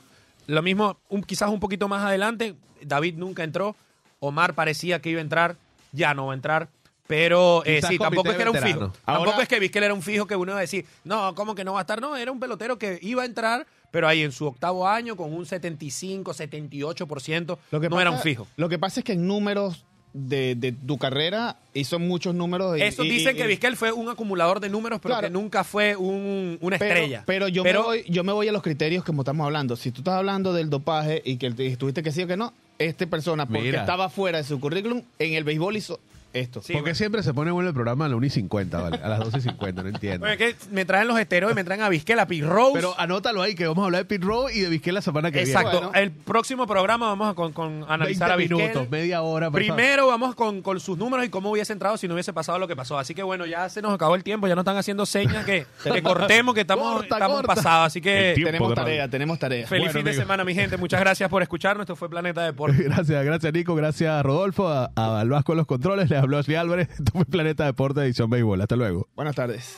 Speaker 2: Lo mismo, un, quizás un poquito más adelante, David nunca entró, Omar parecía que iba a entrar, ya no va a entrar. Pero eh, sí, tampoco es que era un fijo. tampoco es que Vizquel era un fijo que uno iba a decir, no, ¿cómo que no va a estar? No, era un pelotero que iba a entrar, pero ahí en su octavo año con un 75, 78%,
Speaker 3: Lo que
Speaker 2: no
Speaker 3: pasa-
Speaker 2: era un fijo.
Speaker 3: Lo que pasa es que en números de, de tu carrera hizo muchos números. y-
Speaker 2: Eso dicen
Speaker 3: y-
Speaker 2: que Vizquel fue un acumulador de números, pero
Speaker 3: Claro.
Speaker 2: que nunca fue un- una
Speaker 3: pero,
Speaker 2: estrella.
Speaker 3: Pero yo, Me voy, yo me voy a los criterios como estamos hablando. Si tú estás hablando del dopaje y que te- tuviste que sí o que no, esta persona, porque
Speaker 1: Mira.
Speaker 3: estaba fuera de su currículum, en el béisbol hizo esto.
Speaker 2: Sí,
Speaker 1: Porque
Speaker 2: bueno.
Speaker 1: siempre se pone bueno el programa a las 1 y 50, ¿vale? A las 12 y 50, no entiendo.
Speaker 2: Bueno, es que me traen los esteroides, me traen a Vizquel, a Pete Rose.
Speaker 1: Pero anótalo ahí, que vamos a hablar de Pete Row y de Vizquel la semana que
Speaker 2: Exacto.
Speaker 3: Bueno.
Speaker 2: El próximo programa vamos a con, con
Speaker 1: viene.
Speaker 2: analizar a
Speaker 1: 20
Speaker 2: Vizquel.
Speaker 1: minutos, media hora. por favor.
Speaker 2: Primero vamos con, con sus números y cómo hubiese entrado si no hubiese pasado lo que pasó. Así que bueno, ya se nos acabó el tiempo, ya nos están haciendo señas que, que cortemos, que estamos,
Speaker 1: Corta,
Speaker 2: estamos
Speaker 1: corta.
Speaker 2: pasados. Así que
Speaker 3: tenemos tarea, tenemos tarea.
Speaker 2: feliz
Speaker 1: Bueno,
Speaker 2: fin de semana, mi gente. Muchas gracias por escucharnos. Esto fue Planeta Deporte.
Speaker 1: Gracias, gracias Nico, gracias Rodolfo, a, a Vasco en los controles, les habló Ashley Álvarez, esto fue Planeta Deporte Edición Béisbol, hasta luego.
Speaker 3: Buenas tardes.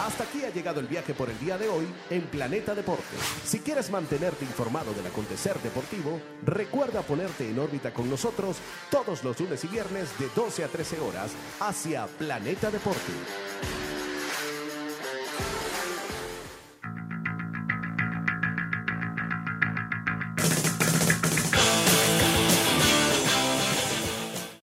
Speaker 4: Hasta aquí ha llegado el viaje por el día de hoy en Planeta Deporte. Si quieres mantenerte informado del acontecer deportivo, recuerda ponerte en órbita con nosotros todos los lunes y viernes de 12 a 13 horas hacia Planeta Deporte.